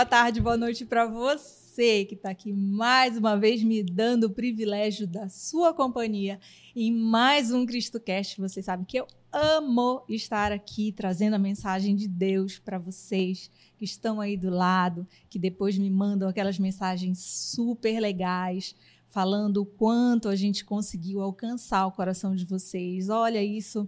boa tarde, boa noite para você que está aqui mais uma vez me dando o privilégio da sua companhia em mais um CristoCast. Você sabe que eu amo estar aqui trazendo a mensagem de Deus para vocês que estão aí do lado, que depois me mandam aquelas mensagens super legais falando o quanto a gente conseguiu alcançar o coração de vocês. Olha isso,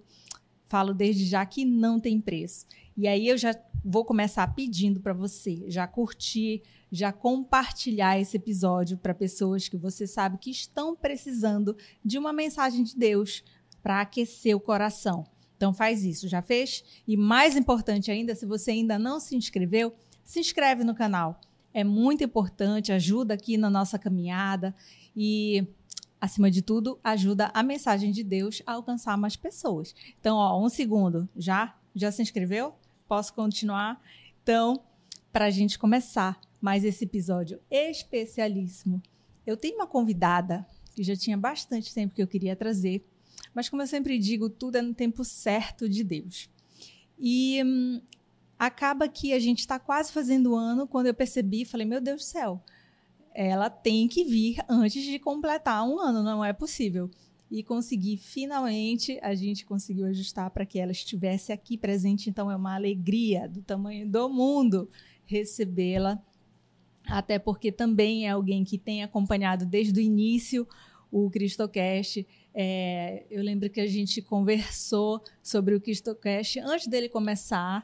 falo desde já que não tem preço. E aí eu já vou começar pedindo para você já curtir, já compartilhar esse episódio para pessoas que você sabe que estão precisando de uma mensagem de Deus para aquecer o coração. Então faz isso, já fez? E mais importante ainda, se você ainda não se inscreveu, se inscreve no canal. É muito importante, ajuda aqui na nossa caminhada e acima de tudo, ajuda a mensagem de Deus a alcançar mais pessoas. Então, ó, um segundo, já já se inscreveu? Posso continuar? Então, para a gente começar mais esse episódio especialíssimo, eu tenho uma convidada que já tinha bastante tempo que eu queria trazer, mas como eu sempre digo, tudo é no tempo certo de Deus. E hum, acaba que a gente está quase fazendo ano quando eu percebi, falei, meu Deus do céu, ela tem que vir antes de completar um ano, não é possível e conseguir finalmente a gente conseguiu ajustar para que ela estivesse aqui presente. Então é uma alegria do tamanho do mundo recebê-la, até porque também é alguém que tem acompanhado desde o início o Cristocast. É, eu lembro que a gente conversou sobre o Cristocast antes dele começar,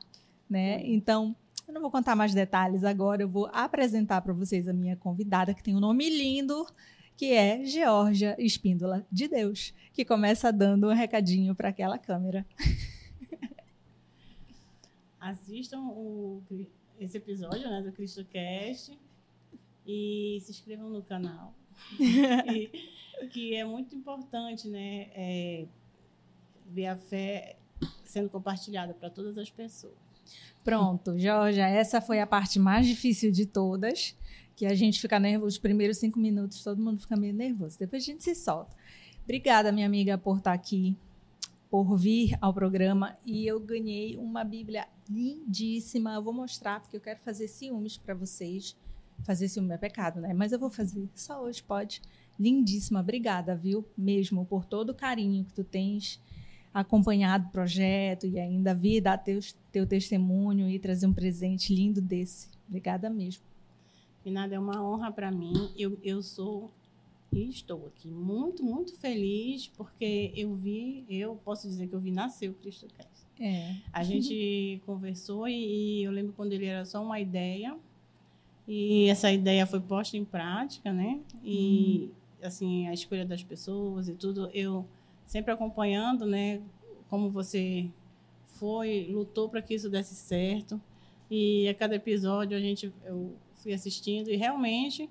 né? Então eu não vou contar mais detalhes agora, eu vou apresentar para vocês a minha convidada, que tem um nome lindo, que é Georgia Espíndola de Deus, que começa dando um recadinho para aquela câmera. Assistam o, esse episódio né, do CristoCast e se inscrevam no canal. e, que é muito importante né, é, ver a fé sendo compartilhada para todas as pessoas. Pronto, Georgia, essa foi a parte mais difícil de todas que a gente fica nervoso, os primeiros cinco minutos todo mundo fica meio nervoso, depois a gente se solta. Obrigada, minha amiga, por estar aqui, por vir ao programa e eu ganhei uma Bíblia lindíssima. Eu vou mostrar porque eu quero fazer ciúmes para vocês. Fazer ciúme é pecado, né? Mas eu vou fazer só hoje, pode. Lindíssima, obrigada, viu? Mesmo por todo o carinho que tu tens acompanhado o projeto e ainda vir dar teu, teu testemunho e trazer um presente lindo desse. Obrigada mesmo. Finada, é uma honra para mim. Eu, eu sou e estou aqui muito, muito feliz porque eu vi, eu posso dizer que eu vi nascer o Cristo Cast. É. A gente conversou e, e, eu lembro quando ele era só uma ideia e essa ideia foi posta em prática, né? E hum. assim a escolha das pessoas e tudo, eu sempre acompanhando, né? Como você foi, lutou para que isso desse certo. E a cada episódio a gente eu fui assistindo e realmente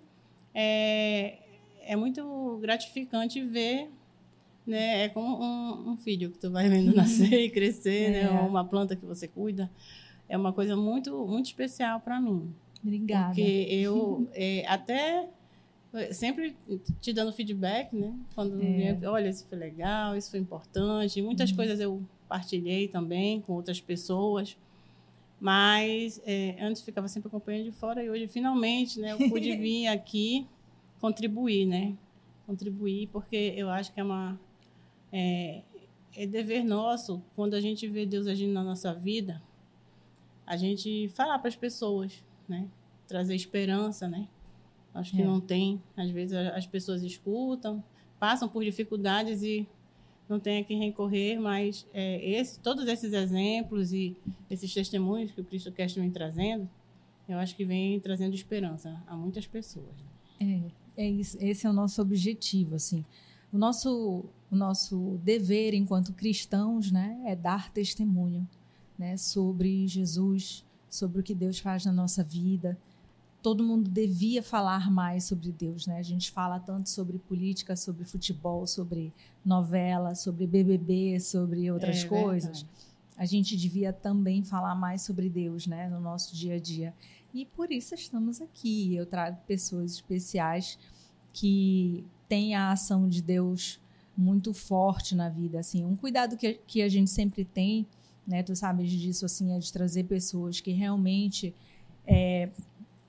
é, é muito gratificante ver né é como um, um filho que tu vai vendo nascer e crescer né? é. né uma planta que você cuida é uma coisa muito muito especial para mim obrigada porque eu é, até sempre te dando feedback né quando é. olha isso foi legal isso foi importante muitas uhum. coisas eu partilhei também com outras pessoas mas é, antes ficava sempre acompanhando de fora e hoje finalmente, né, eu pude vir aqui contribuir, né? Contribuir porque eu acho que é uma é, é dever nosso quando a gente vê Deus agindo na nossa vida, a gente falar para as pessoas, né? Trazer esperança, né? Acho que é. não tem, às vezes as pessoas escutam, passam por dificuldades e não tem a quem recorrer, mas é, esse, todos esses exemplos e esses testemunhos que o Cristo Cast vem trazendo, eu acho que vem trazendo esperança a muitas pessoas. É, é isso, esse é o nosso objetivo, assim. O nosso, o nosso dever enquanto cristãos, né, é dar testemunho, né, sobre Jesus, sobre o que Deus faz na nossa vida, todo mundo devia falar mais sobre Deus, né? A gente fala tanto sobre política, sobre futebol, sobre novela, sobre BBB, sobre outras é, coisas. Verdade. A gente devia também falar mais sobre Deus, né, no nosso dia a dia. E por isso estamos aqui. Eu trago pessoas especiais que têm a ação de Deus muito forte na vida, assim. Um cuidado que, que a gente sempre tem, né, tu sabes disso, assim, é de trazer pessoas que realmente é,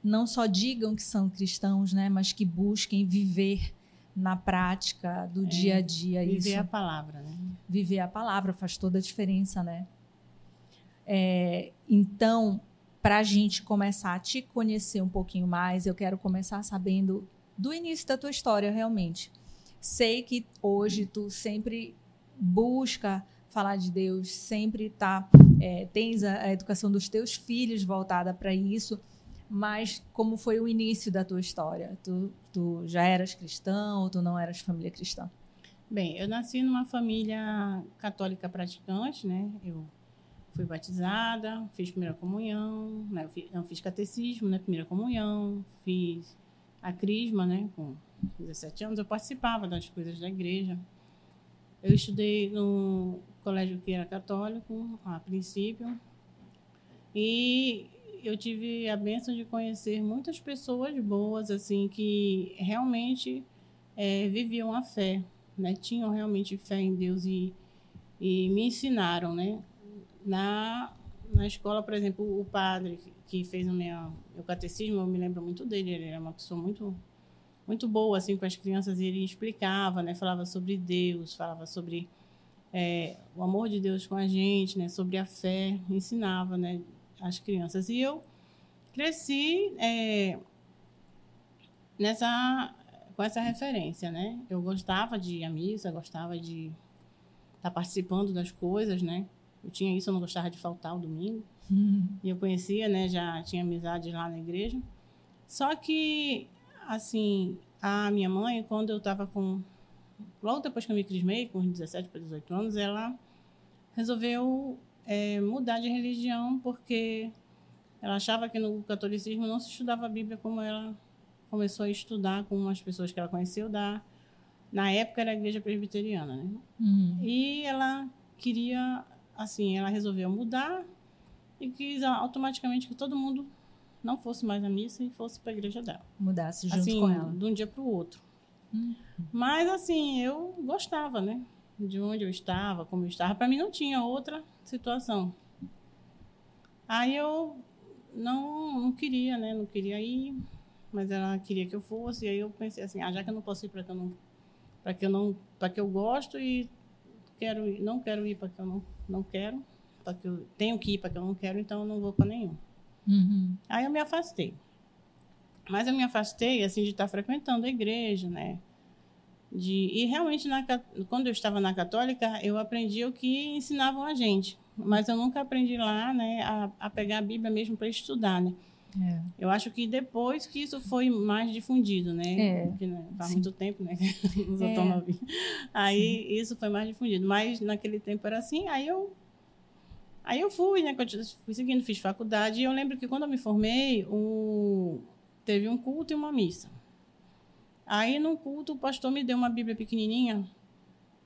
não só digam que são cristãos, né, mas que busquem viver na prática do é, dia a dia viver isso. a palavra, né? Viver a palavra faz toda a diferença, né? É, então, para a gente começar a te conhecer um pouquinho mais, eu quero começar sabendo do início da tua história, realmente. Sei que hoje tu sempre busca falar de Deus, sempre tá, é, tens a, a educação dos teus filhos voltada para isso, mas como foi o início da tua história? Tu, tu já eras cristão ou tu não eras família cristã? Bem, eu nasci numa família católica praticante, né? Eu fui batizada, fiz primeira comunhão, né? Fiz, não fiz catecismo, né? Primeira comunhão, fiz a crisma, né? Com 17 anos, eu participava das coisas da igreja. Eu estudei no colégio que era católico, a princípio, e eu tive a bênção de conhecer muitas pessoas boas, assim, que realmente é, viviam a fé, né? Tinham realmente fé em Deus e, e me ensinaram, né? Na, na escola, por exemplo, o padre que fez o meu, meu catecismo, eu me lembro muito dele, ele era uma pessoa muito muito boa assim com as crianças, ele explicava, né? Falava sobre Deus, falava sobre é, o amor de Deus com a gente, né? Sobre a fé, ensinava, né? As crianças e eu cresci é, nessa com essa referência, né? Eu gostava de ir à missa, gostava de estar tá participando das coisas, né? Eu tinha isso, eu não gostava de faltar o domingo. Uhum. E eu conhecia, né? Já tinha amizades lá na igreja. Só que, assim, a minha mãe, quando eu estava com. Logo depois que eu me crismei, com 17 para 18 anos, ela resolveu é, mudar de religião porque ela achava que no catolicismo não se estudava a Bíblia como ela começou a estudar com umas pessoas que ela conheceu da na época era a igreja presbiteriana, né? Uhum. E ela queria assim, ela resolveu mudar e quis automaticamente que todo mundo não fosse mais à missa e fosse para a igreja dela. Mudasse junto assim, com ela. de um dia para o outro. Uhum. Mas assim, eu gostava, né? De onde eu estava, como eu estava. Para mim não tinha outra situação. Aí eu não, não queria, né? Não queria ir mas ela queria que eu fosse, e aí eu pensei assim, ah, já que eu não posso ir para que eu não para que eu não para que eu gosto e quero ir, não quero ir para que eu não não quero, para que eu tenho que ir para que eu não quero, então eu não vou para nenhum. Uhum. Aí eu me afastei. Mas eu me afastei assim de estar frequentando a igreja, né? De e realmente na quando eu estava na católica, eu aprendi o que ensinavam a gente, mas eu nunca aprendi lá, né, a, a pegar a Bíblia mesmo para estudar, né? É. Eu acho que depois que isso foi mais difundido, né? É. Porque, né, faz Sim. muito tempo, né? Os é. Aí Sim. isso foi mais difundido. Mas naquele tempo era assim, aí eu. Aí eu fui, né? Fui seguindo, fiz faculdade. E eu lembro que quando eu me formei, o... teve um culto e uma missa. Aí no culto o pastor me deu uma Bíblia pequenininha.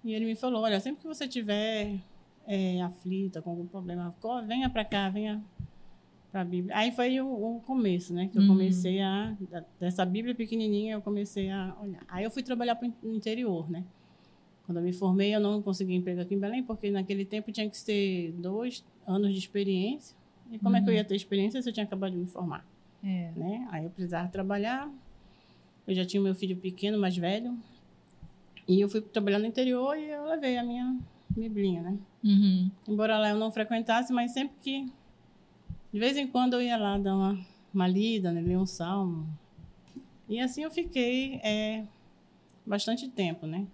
E ele me falou: Olha, sempre que você tiver é, aflita com algum problema, venha para cá, venha para a Bíblia. Aí foi o, o, começo, né? Que eu uhum. comecei a dessa Bíblia pequenininha, eu comecei a olhar. Aí eu fui trabalhar para o interior, né? Quando eu me formei, eu não consegui emprego aqui em Belém, porque naquele tempo tinha que ter dois anos de experiência. E como uhum. é que eu uhum. ia ter experiência se eu tinha acabado de me formar? É. Né? Aí eu precisava trabalhar. Eu já tinha meu filho pequeno, mais velho. E eu fui trabalhar no interior e eu levei a minha biblinha, né? Uhum. Embora lá eu não frequentasse, mas sempre que de vez em quando eu ia lá dar uma, uma lida, né, ler um salmo. E assim eu fiquei é, bastante tempo, né?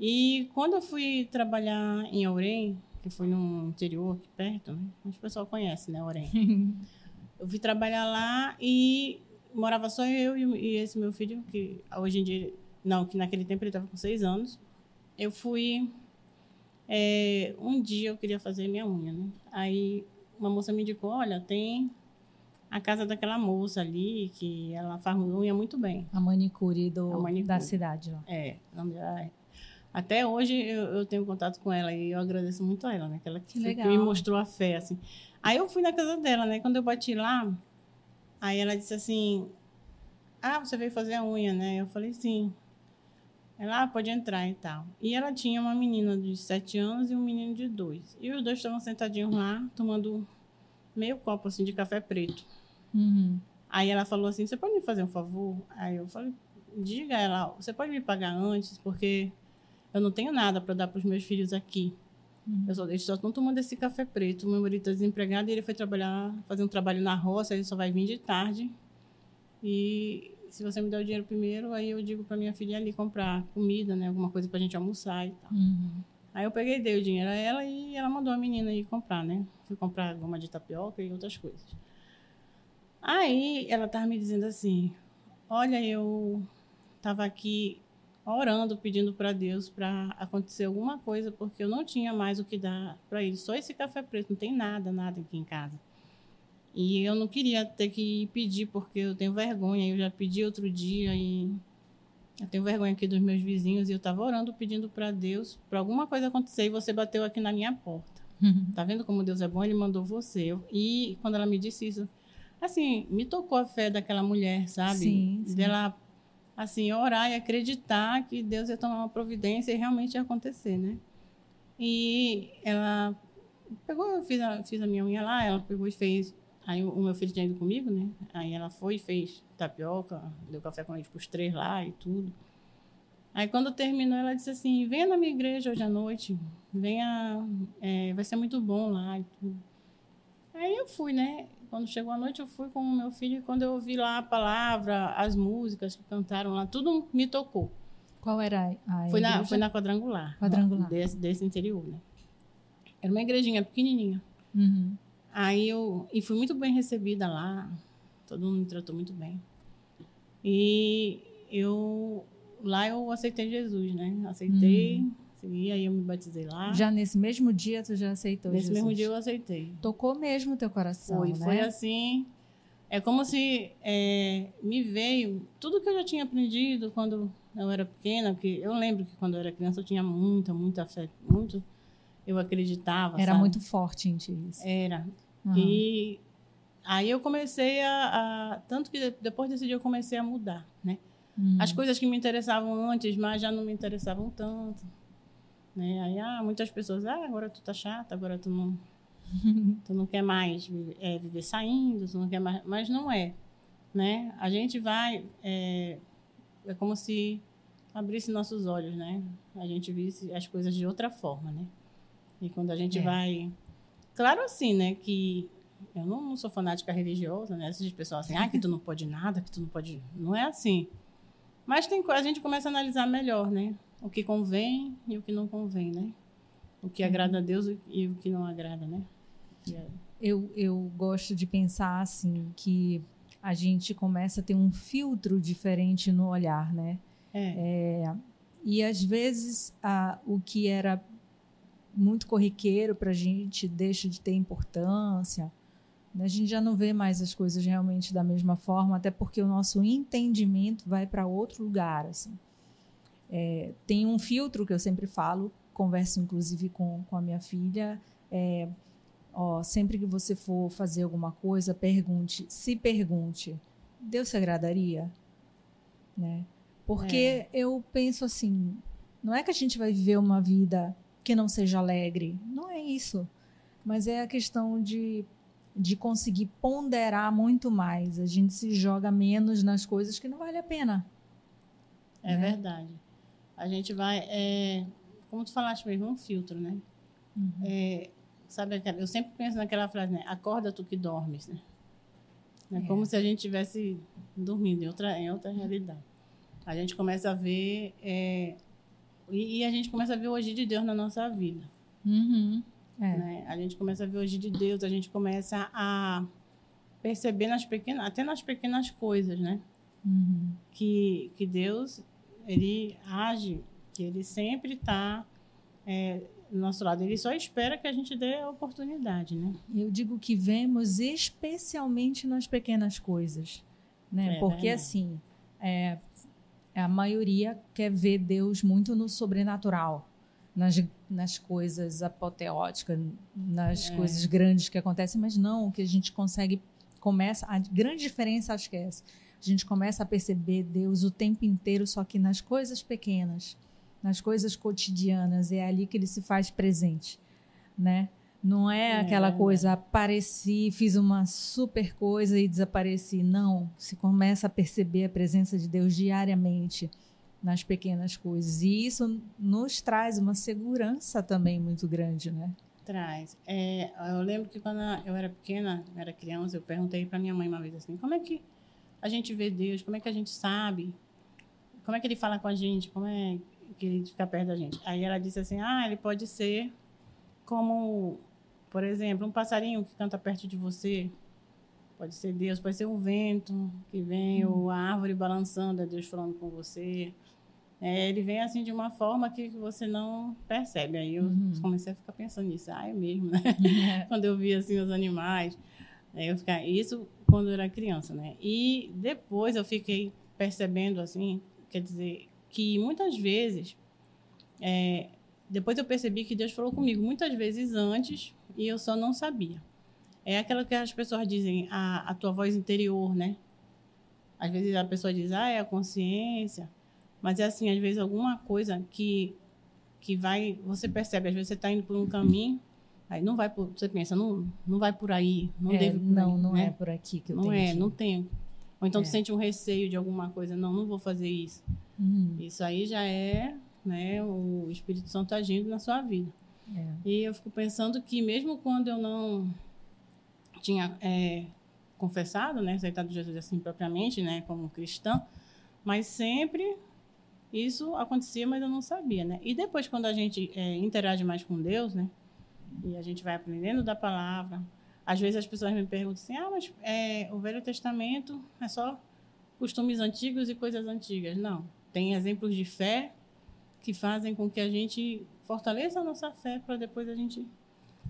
E quando eu fui trabalhar em Aurém, que foi no interior aqui perto, né? o pessoal conhece, né, Aurém. eu fui trabalhar lá e morava só eu e, esse meu filho, que hoje em dia, não, que naquele tempo ele estava com seis anos. Eu fui, é, um dia eu queria fazer minha unha, né? Aí uma moça me indicou, olha, tem a casa daquela moça ali, que ela faz unha muito bem. A manicure, do, a manicure. da cidade. Ó. É, até hoje eu, eu, tenho contato com ela e eu agradeço muito a ela, né? Que ela que, que me mostrou a fé, assim. Aí eu fui na casa dela, né? Quando eu bati lá, aí ela disse assim, ah, você veio fazer a unha, né? Eu falei, sim. Ela, ah, pode entrar e tal. E ela tinha uma menina de sete anos e um menino de dois. E os dois estavam sentadinhos lá, tomando meio copo, assim, de café preto. Uhum. Aí ela falou assim: Você pode me fazer um favor? Aí eu falei: Diga ela, você pode me pagar antes, porque eu não tenho nada para dar para os meus filhos aqui. Uhum. Eu só, eles só estão tomando esse café preto. O meu marido está desempregado e ele foi trabalhar, fazer um trabalho na roça, ele só vai vir de tarde. E se você me der o dinheiro primeiro, aí eu digo para minha filha ali comprar comida, né? Alguma coisa para a gente almoçar e tal. Uhum. Aí eu peguei, dei o dinheiro a ela e ela mandou a menina ir comprar, né? Fui comprar goma de tapioca e outras coisas. Aí ela estava me dizendo assim: Olha, eu estava aqui orando, pedindo para Deus para acontecer alguma coisa, porque eu não tinha mais o que dar para ele. Só esse café preto, não tem nada, nada aqui em casa. E eu não queria ter que pedir, porque eu tenho vergonha. Eu já pedi outro dia e eu tenho vergonha aqui dos meus vizinhos. E eu estava orando, pedindo para Deus para alguma coisa acontecer. E você bateu aqui na minha porta. Uhum. Tá vendo como Deus é bom? Ele mandou você. E quando ela me disse isso, assim, me tocou a fé daquela mulher, sabe? Sim, sim. Dela assim, orar e acreditar que Deus ia tomar uma providência e realmente ia acontecer, né? E ela pegou, eu fiz a, fiz a minha unha lá, ela pegou e fez. Aí o, meu filho tinha ido comigo, né? Aí ela foi e fez tapioca, deu café com leite para os três lá e tudo. Aí quando terminou, ela disse assim: venha na minha igreja hoje à noite, venha, é, vai ser muito bom lá e tudo. Aí eu fui, né? Quando chegou a noite, eu fui com o meu filho e quando eu ouvi lá a palavra, as músicas que cantaram lá, tudo me tocou. Qual era a foi na Foi na quadrangular. Quadrangular. Desse, desse interior, né? Era uma igrejinha pequenininha. Uhum. Aí eu... E fui muito bem recebida lá. Todo mundo me tratou muito bem. E eu... Lá eu aceitei Jesus, né? Aceitei... Uhum Segui, aí eu me batizei lá. Já nesse mesmo dia tu já aceitou Nesse Jesus? mesmo dia eu aceitei. Tocou mesmo o teu coração, Foi, né? foi assim. É como se é, me veio tudo que eu já tinha aprendido quando eu era pequena, porque eu lembro que quando eu era criança eu tinha muita, muita fé, muito eu acreditava. Era sabe? muito forte em ti isso. Era. Uhum. E aí eu comecei a, a, Tanto que depois desse dia eu comecei a mudar, né? Uhum. As coisas que me interessavam antes, mas já não me interessavam tanto. Né? Aí, ah, muitas pessoas, ah, agora tu tá chata, agora tu não, tu não quer mais é, viver saindo, tu não quer mais, mas não é, né? A gente vai, é, é como se abrisse nossos olhos, né? A gente visse as coisas de outra forma, né? E quando a gente é. vai, claro assim, né, que eu não, não, sou fanática religiosa, né? Essas pessoas assim, ah, que tu não pode nada, que tu não pode, não é assim. Mas tem a gente começa a analisar melhor, né? o que convém e o que não convém, né? O que agrada a Deus e o que não agrada, né? Eu, eu gosto de pensar assim que a gente começa a ter um filtro diferente no olhar, né? É. é e às vezes a, o que era muito corriqueiro para a gente deixa de ter importância. A gente já não vê mais as coisas realmente da mesma forma, até porque o nosso entendimento vai para outro lugar, assim. É, tem um filtro que eu sempre falo, converso inclusive com, com a minha filha. É, ó, sempre que você for fazer alguma coisa, pergunte, se pergunte, Deus se agradaria? Né? Porque é. eu penso assim, não é que a gente vai viver uma vida que não seja alegre, não é isso. Mas é a questão de, de conseguir ponderar muito mais. A gente se joga menos nas coisas que não vale a pena. É né? verdade a gente vai, é, como tu falaste mesmo, um filtro, né? Uhum. É, sabe, aquela, eu sempre penso naquela frase, né? Acorda tu que dormes, né? É. Como se a gente estivesse dormindo em outra, em outra realidade. A gente começa a ver é, e, e, a gente começa a ver o agir de Deus na nossa vida. Uhum. É. Né? A gente começa a ver agir de Deus, a gente começa a perceber nas pequenas, até nas pequenas coisas, né? Uhum. Que, que Deus ele age, que ele sempre está é, do nosso lado. Ele só espera que a gente dê a oportunidade, né? Eu digo que vemos especialmente nas pequenas coisas, né? É, Porque assim, é, a maioria quer ver Deus muito no sobrenatural, nas, nas coisas apoteóticas, nas é. coisas grandes que acontecem, mas não o que a gente consegue começa a grande diferença acho que é essa a gente começa a perceber Deus o tempo inteiro, só que nas coisas pequenas, nas coisas cotidianas, é ali que ele se faz presente, né? Não é, é aquela coisa, apareci, fiz uma super coisa e desapareci. Não. Se começa a perceber a presença de Deus diariamente nas pequenas coisas. E isso nos traz uma segurança também muito grande, né? Traz. É, eu lembro que quando eu era pequena, eu era criança, eu perguntei para minha mãe uma vez assim: como é que a gente vê Deus? Como é que a gente sabe? Como é que ele fala com a gente? Como é que ele fica perto da gente? Aí ela disse assim: ah, ele pode ser como por exemplo, um passarinho que canta perto de você. Pode ser Deus, pode ser um vento que vem, uhum. ou a árvore balançando, é Deus falando com você. É, ele vem assim de uma forma que você não percebe. Aí eu uhum. comecei a ficar pensando nisso. Ah, é mesmo, né? quando eu vi assim os animais. Aí eu ficar, isso quando eu era criança, né? E depois eu fiquei percebendo assim, quer dizer, que muitas vezes, é, depois eu percebi que Deus falou comigo muitas vezes antes e eu só não sabia. É aquela que as pessoas dizem, a, a tua voz interior, né? Às vezes a pessoa diz, ah, é a consciência. Mas é assim, às vezes alguma coisa que, que vai, você percebe, às vezes você está indo por um caminho, aí não vai por, você pensa, não, não vai por aí, não é, deve Não, aí, não né? é por aqui que eu não tenho é, Não tem. Ou então é. tu sente um receio de alguma coisa, não, não vou fazer isso. Uhum. Isso aí já é né, o Espírito Santo agindo na sua vida. É. E eu fico pensando que mesmo quando eu não tinha é, confessado, né, aceitado Jesus assim propriamente, né, como cristã, mas sempre isso acontecia, mas eu não sabia, né? E depois quando a gente é, interage mais com Deus, né, e a gente vai aprendendo da palavra, às vezes as pessoas me perguntam assim, ah, mas é, o Velho Testamento é só costumes antigos e coisas antigas? Não, tem exemplos de fé que fazem com que a gente fortaleça a nossa fé para depois a gente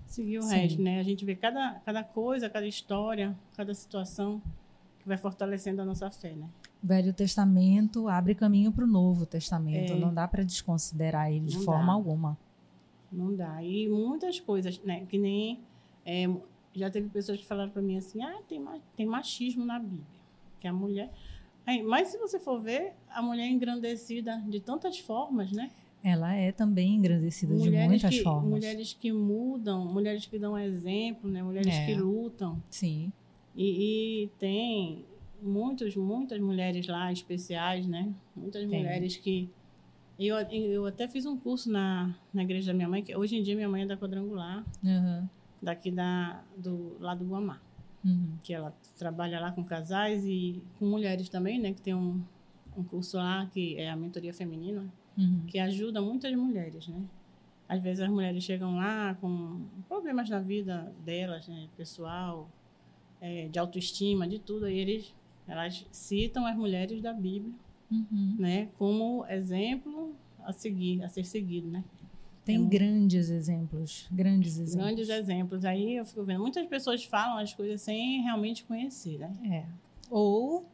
seguir o Sim. resto, né? A gente vê cada, cada coisa, cada história, cada situação que vai fortalecendo a nossa fé, né? Velho Testamento abre caminho para o Novo Testamento. É, não dá para desconsiderar ele de forma dá. alguma. Não dá. E muitas coisas, né? Que nem é, já teve pessoas que falaram para mim assim: ah, tem, tem machismo na Bíblia. Que a mulher. Mas se você for ver, a mulher é engrandecida de tantas formas, né? Ela é também engrandecida mulheres de muitas que, formas. Mulheres que mudam, mulheres que dão exemplo, né? Mulheres é. que lutam. Sim. E, e, tem muitos, muitas mulheres lá especiais, né? Muitas tem. mulheres que eu, eu até fiz um curso na, na igreja da minha mãe, que hoje em dia minha mãe é da quadrangular, uhum. daqui da, do, lá do Guamá. Uhum. Que ela trabalha lá com casais e com mulheres também, né? Que tem um, um curso lá que é a mentoria feminina uhum. que ajuda muitas mulheres, né? Às vezes as mulheres chegam lá com problemas na vida delas, né? pessoal, é, de autoestima, de tudo, e eles, elas citam as mulheres da Bíblia, uhum. né? Como exemplo a seguir, a ser seguido, né? Tem é grandes exemplos, grandes exemplos. Grandes exemplos. Aí eu fico vendo, muitas pessoas falam as coisas sem realmente conhecer, né? É. Ou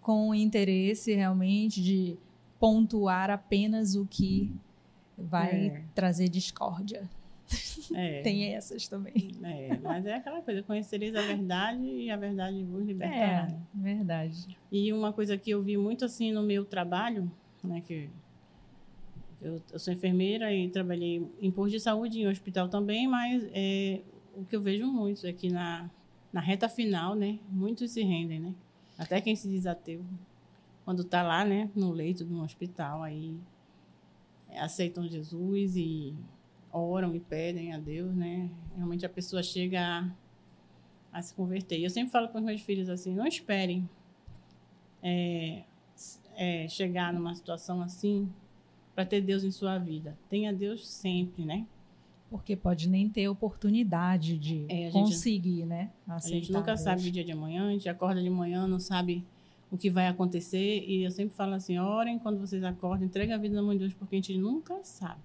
com interesse realmente de pontuar apenas o que vai é. trazer discórdia. É. Tem essas também. É, mas é aquela coisa, conhecereis a verdade e a verdade vos libertará. É, verdade. E uma coisa que eu vi muito assim no meu trabalho, né, que eu, eu sou enfermeira e trabalhei em posto de saúde, em hospital também, mas é, o que eu vejo muito é que na, na reta final, né, muitos se rendem, né? Até quem se diz ateu quando está lá, né, no leito de um hospital, aí aceitam Jesus e oram e pedem a Deus, né? Realmente a pessoa chega a, a se converter. Eu sempre falo para os meus filhos assim: não esperem é, é, chegar numa situação assim para ter Deus em sua vida. Tenha Deus sempre, né? Porque pode nem ter oportunidade de é, conseguir, gente, né? a gente nunca Deus. sabe o dia de amanhã, a gente acorda de manhã, não sabe o que vai acontecer. E eu sempre falo assim: orem quando vocês acordam, entreguem a vida na mão de Deus, porque a gente nunca sabe.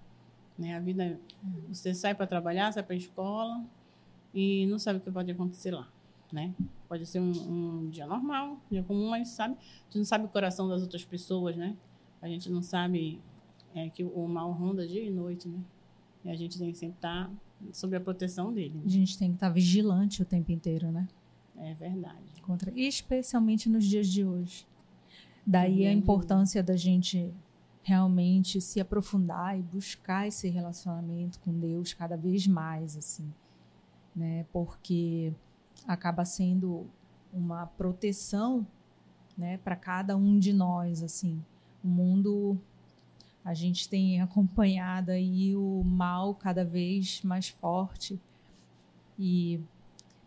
Né? A vida, você sai para trabalhar, sai para a escola e não sabe o que pode acontecer lá. Né? Pode ser um, um, dia normal, um dia comum, mas sabe, a gente não sabe o coração das outras pessoas, né? A gente não sabe é, que o mal ronda dia e noite, né? E a gente tem que sempre estar tá sob a proteção dele. Né? A gente tem que estar tá vigilante o tempo inteiro, né? É verdade. Contra, especialmente nos dias de hoje. Daí a importância da gente realmente se aprofundar e buscar esse relacionamento com Deus cada vez mais, assim. né? Porque acaba sendo uma proteção, né, para cada um de nós, assim. O mundo a gente tem acompanhado aí o mal cada vez mais forte e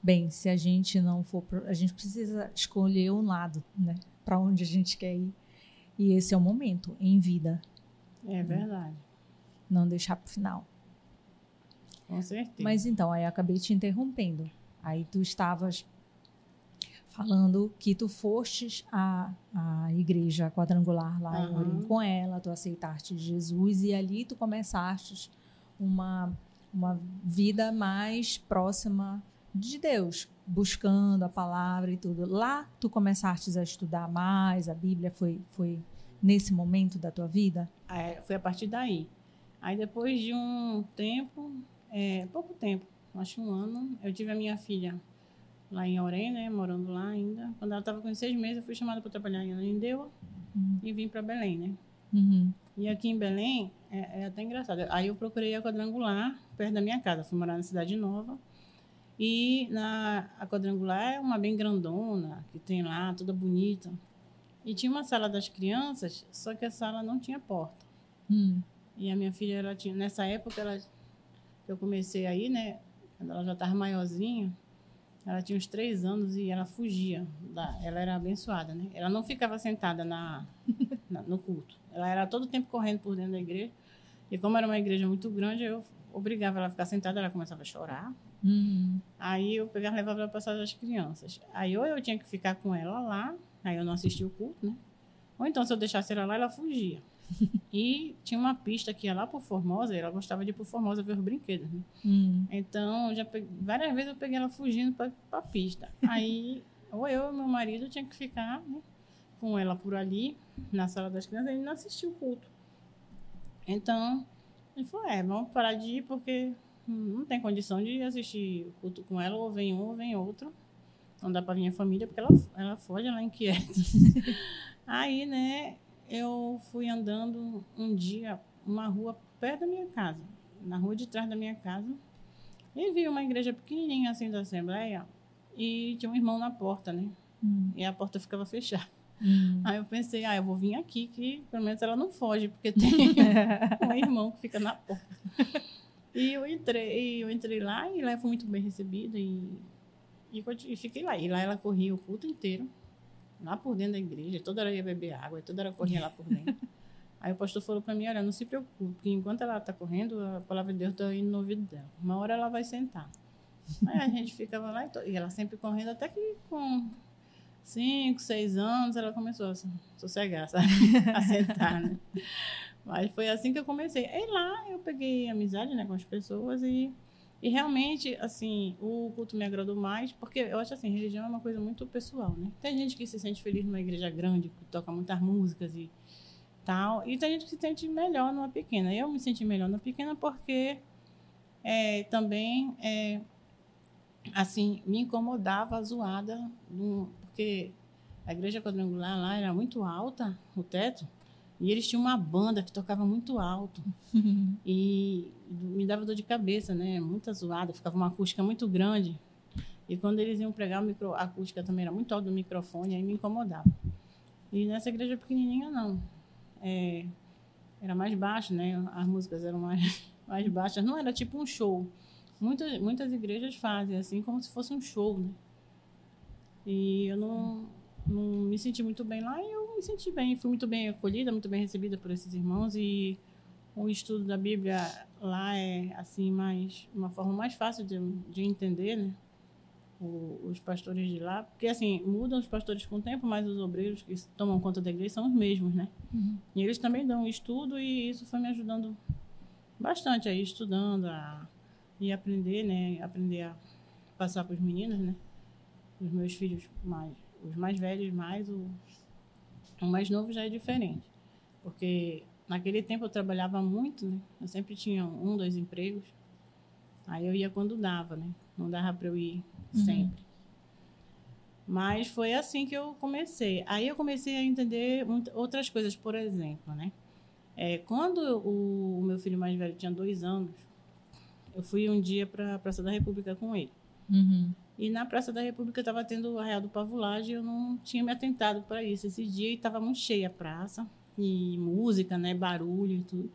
bem, se a gente não for, a gente precisa escolher um lado, né, para onde a gente quer ir. E esse é o momento em vida. É verdade. Não deixar para o final. Com certeza. Mas então, aí eu acabei te interrompendo. Aí tu estavas falando que tu fostes à, à igreja quadrangular lá uhum. em Orim com ela, tu aceitaste Jesus e ali tu começaste uma, uma vida mais próxima de Deus, buscando a palavra e tudo. Lá tu começaste a estudar mais, a Bíblia foi, foi nesse momento da tua vida? É, foi a partir daí. Aí depois de um tempo, é, pouco tempo, acho um ano, eu tive a minha filha lá em Orem, né, morando lá ainda. Quando ela estava com seis meses, eu fui chamada para trabalhar em Ananindeua uhum. e vim para Belém, né. Uhum. E aqui em Belém, é, é, até engraçado. Aí eu procurei a quadrangular perto da minha casa. Fui morar na Cidade Nova. E na, a quadrangular é uma bem grandona, que tem lá, toda bonita. E tinha uma sala das crianças, só que a sala não tinha porta. Hum. E a minha filha, ela tinha, nessa época, ela, eu comecei aí, né? Quando ela já estava maiorzinha, ela tinha uns três anos e ela fugia. Da, ela era abençoada, né? Ela não ficava sentada na, na, no culto. Ela era todo o tempo correndo por dentro da igreja. E como era uma igreja muito grande, eu obrigava ela a ficar sentada, ela começava a chorar. Uhum. Aí eu pegava e levava ela para a sala das crianças. Aí ou eu tinha que ficar com ela lá, aí eu não assistia o culto, né? Ou então, se eu deixasse ela lá, ela fugia. e tinha uma pista que ia lá por Formosa, e ela gostava de ir por Formosa ver os brinquedos. Né? Hum. Então, já peguei, várias vezes eu peguei ela fugindo para a pista. Aí, ou eu e meu marido tinha que ficar né, com ela por ali, na sala das crianças, e não assistiu o culto. Então, ele falou: é, vamos parar de ir porque não tem condição de assistir o culto com ela, ou vem um ou vem outro. Não dá para vir a família, porque ela, ela foge, ela é inquieta. Aí, né, eu fui andando um dia, uma rua perto da minha casa, na rua de trás da minha casa, e vi uma igreja pequenininha assim da Assembleia, e tinha um irmão na porta, né? Hum. E a porta ficava fechada. Hum. Aí eu pensei, ah, eu vou vir aqui, que pelo menos ela não foge, porque tem um irmão que fica na porta. E eu entrei, eu entrei lá e lá eu fui muito bem recebida e, e, e fiquei lá. E lá ela corria o culto inteiro lá por dentro da igreja, toda hora ia beber água, toda hora corria lá por dentro. Aí o pastor falou para mim, olha, não se preocupe, porque enquanto ela está correndo, a palavra de Deus está indo no ouvido dela. Uma hora ela vai sentar. Aí a gente ficava lá e, e ela sempre correndo, até que com cinco, seis anos ela começou a sossegar, sabe? a sentar, né? Mas foi assim que eu comecei. Aí lá eu peguei amizade né, com as pessoas e e realmente, assim, o culto me agradou mais, porque eu acho assim, religião é uma coisa muito pessoal, né? Tem gente que se sente feliz numa igreja grande, que toca muitas músicas e tal, e tem gente que se sente melhor numa pequena. Eu me senti melhor na pequena porque é, também, é, assim, me incomodava a zoada, do, porque a igreja quadrangular lá era muito alta, o teto, e eles tinham uma banda que tocava muito alto. e me dava dor de cabeça, né? Muita zoada, ficava uma acústica muito grande. E quando eles iam pregar, micro, a acústica também era muito alta do microfone, aí me incomodava. E nessa igreja pequenininha, não. É, era mais baixo, né? As músicas eram mais, mais baixas. Não era tipo um show. Muitas, muitas igrejas fazem assim, como se fosse um show, né? E eu não, não me senti muito bem lá e eu me senti bem. Fui muito bem acolhida, muito bem recebida por esses irmãos e o estudo da Bíblia lá é assim mais uma forma mais fácil de, de entender, né? O, os pastores de lá, porque assim mudam os pastores com o tempo, mas os obreiros que tomam conta da igreja são os mesmos, né? Uhum. E eles também dão estudo e isso foi me ajudando bastante aí estudando a, e aprender, né? Aprender a passar para os meninos, né? Os meus filhos mais, os mais velhos mais o, o mais novo já é diferente, porque Naquele tempo eu trabalhava muito, né? Eu sempre tinha um, dois empregos. Aí eu ia quando dava, né? Não dava para eu ir uhum. sempre. Mas foi assim que eu comecei. Aí eu comecei a entender outras coisas, por exemplo, né? É, quando o, o meu filho mais velho tinha dois anos, eu fui um dia para a Praça da República com ele. Uhum. E na Praça da República estava tendo o Arraial do Pavulagem, eu não tinha me atentado para isso esse dia e estava muito cheia a praça e música, né, barulho e tudo.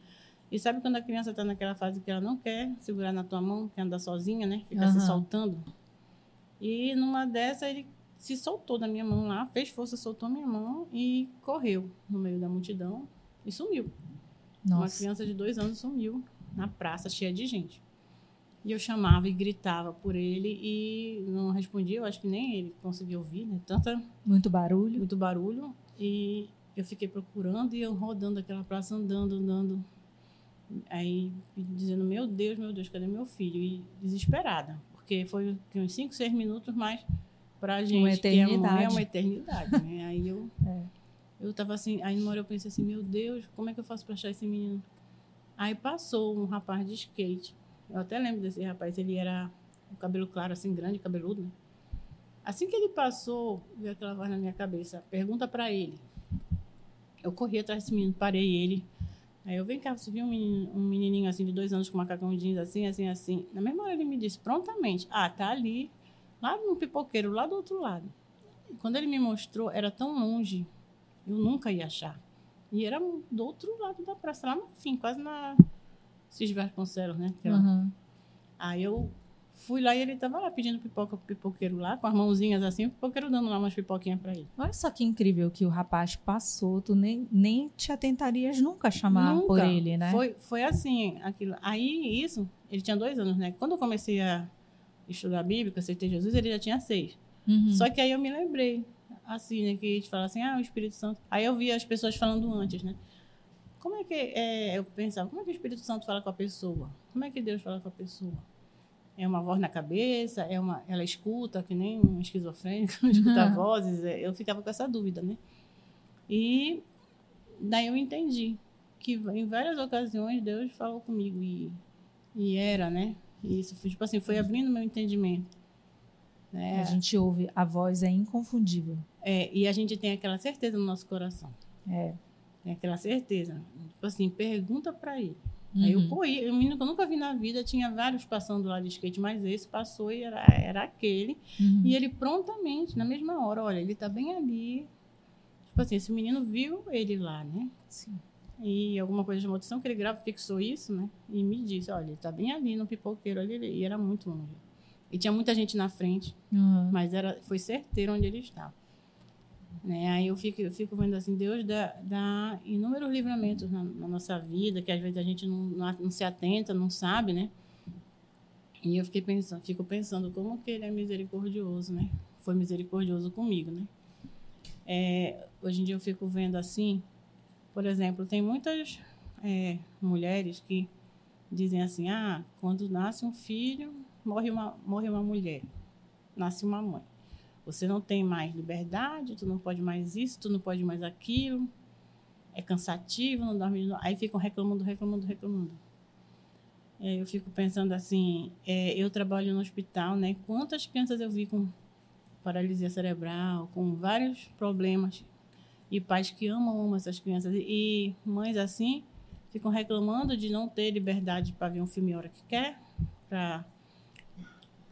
E sabe quando a criança está naquela fase que ela não quer segurar na tua mão, quer andar sozinha, né? Fica se Aham. soltando. E numa dessa ele se soltou da minha mão lá, fez força, soltou minha mão e correu no meio da multidão e sumiu. Uma Nossa. criança de dois anos sumiu na praça, cheia de gente. E eu chamava e gritava por ele e não respondia. Eu acho que nem ele conseguia ouvir, né? Tanta, Muito barulho. muito barulho. E eu fiquei procurando e eu rodando aquela praça, andando, andando. Aí dizendo, meu Deus, meu Deus, cadê meu filho? E desesperada. Porque foi que uns 5, 6 minutos mais pra gente. Que é, uma, é eternidade. uma eternidade, né? Aí eu... É. Eu tava assim, aí numa hora eu pensei assim, meu Deus, como é que eu faço pra achar esse menino? Aí passou um rapaz de skate. Eu até lembro desse rapaz, ele era com cabelo claro, assim, grande, cabeludo. né? Assim que ele passou, veio aquela voz na minha cabeça, pergunta pra ele. Eu corri atrás desse menino, parei ele. Aí eu, vem cá, você viu um, um menininho assim de dois anos com macacão jeans assim, assim, assim. Na mesma hora ele me disse, prontamente, ah, tá ali, lá no pipoqueiro, lá do outro lado. E quando ele me mostrou, era tão longe, eu nunca ia achar. E era do outro lado da praça, lá no fim, quase na Cis Vasconcelos, né? Uhum. Aí eu fui lá e ele tava lá pedindo pipoca pro pipoqueiro lá, com as mãozinhas assim, o pipoqueiro dando lá umas pipoquinhas pra ele. Olha só que incrível que o rapaz passou. Tu nem, nem te atentarias nunca a chamar Nunca. por ele, né? Foi, foi assim, aquilo. Aí, isso, ele tinha dois anos, né? Quando eu comecei a estudar a Bíblia, aceitei Jesus, ele já tinha seis. Uhum. Só que aí eu me lembrei, assim, né? Que a gente fala assim, ah, o Espírito Santo. Aí eu vi as pessoas falando antes, né? Como é que, é, eu pensava, como é que o Espírito Santo fala com a pessoa? Como é que Deus fala com a pessoa? É uma voz na cabeça? É uma, ela escuta, que nem um esquizofrênico, escuta Uhum. vozes? É, Eu ficava com essa dúvida, né? E daí eu entendi que em várias ocasiões Deus falou comigo e, e era, né? E isso foi, tipo assim, foi abrindo meu entendimento. Né? A gente ouve, a voz é inconfundível. É, e a gente tem aquela certeza no nosso coração. É. Tem aquela certeza. Tipo assim, pergunta pra ele. Aí eu Uhum. corri. Um menino que eu nunca vi na vida, tinha vários passando lá de skate, mas esse passou e era, era aquele. Uhum. E ele prontamente, na mesma hora, olha, ele tá bem ali. Tipo assim, esse menino viu ele lá, né? Sim. E alguma coisa chamou atenção que ele grava, fixou isso, né? E me disse, olha, ele tá bem ali no pipoqueiro ali, e era muito longe. E tinha muita gente na frente. Uhum. mas era foi certeiro onde ele estava. Né? Aí eu fico, eu fico vendo assim, Deus dá, dá inúmeros livramentos na, na nossa vida, que às vezes a gente não, não, não se atenta, não sabe, né? E eu fiquei pensando, fico pensando como que ele é misericordioso, né? Foi misericordioso comigo, né? É, hoje em dia eu fico vendo assim, por exemplo, tem muitas é, mulheres que dizem assim, ah, quando nasce um filho, morre uma, morre uma mulher nasce uma mãe. Você não tem mais liberdade, tu não pode mais isso, tu não pode mais aquilo. É cansativo, não dorme. Aí ficam reclamando, reclamando, reclamando. É, eu fico pensando assim, é, eu trabalho no hospital, né? Quantas crianças eu vi com paralisia cerebral, com vários problemas. E pais que amam, amam essas crianças. E mães assim ficam reclamando de não ter liberdade para ver um filme a hora que quer, para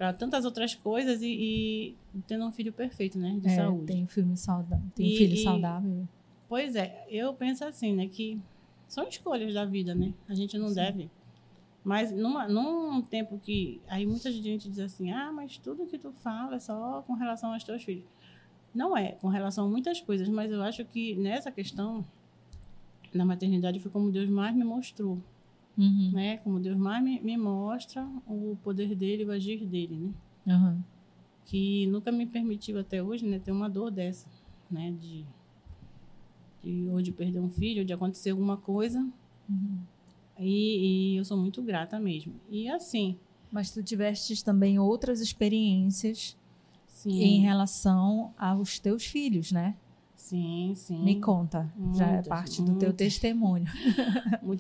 para tantas outras coisas e, e tendo um filho perfeito, né, de É, saúde. Tem filme saudável. Tem E- filho saudável. Pois é, eu penso assim, né, que são escolhas da vida, né? A gente não Sim. deve. Mas numa, num tempo que aí muita gente diz assim: "Ah, mas tudo que tu fala é só com relação aos teus filhos". Não é, com relação a muitas coisas, mas eu acho que nessa questão na maternidade foi como Deus mais me mostrou, Uhum. né? Como Deus mais me, me mostra o poder dele, o agir dele, né? Uhum. que nunca me permitiu até hoje, né, ter uma dor dessa, né, de, de ou de perder um filho, ou de acontecer alguma coisa. Uhum. E, e eu sou muito grata mesmo. E assim, Mas tu tiveste também outras experiências sim, em relação aos teus filhos, né? Sim, sim. Me conta. Já é Muitas, parte do teu muitas. testemunho.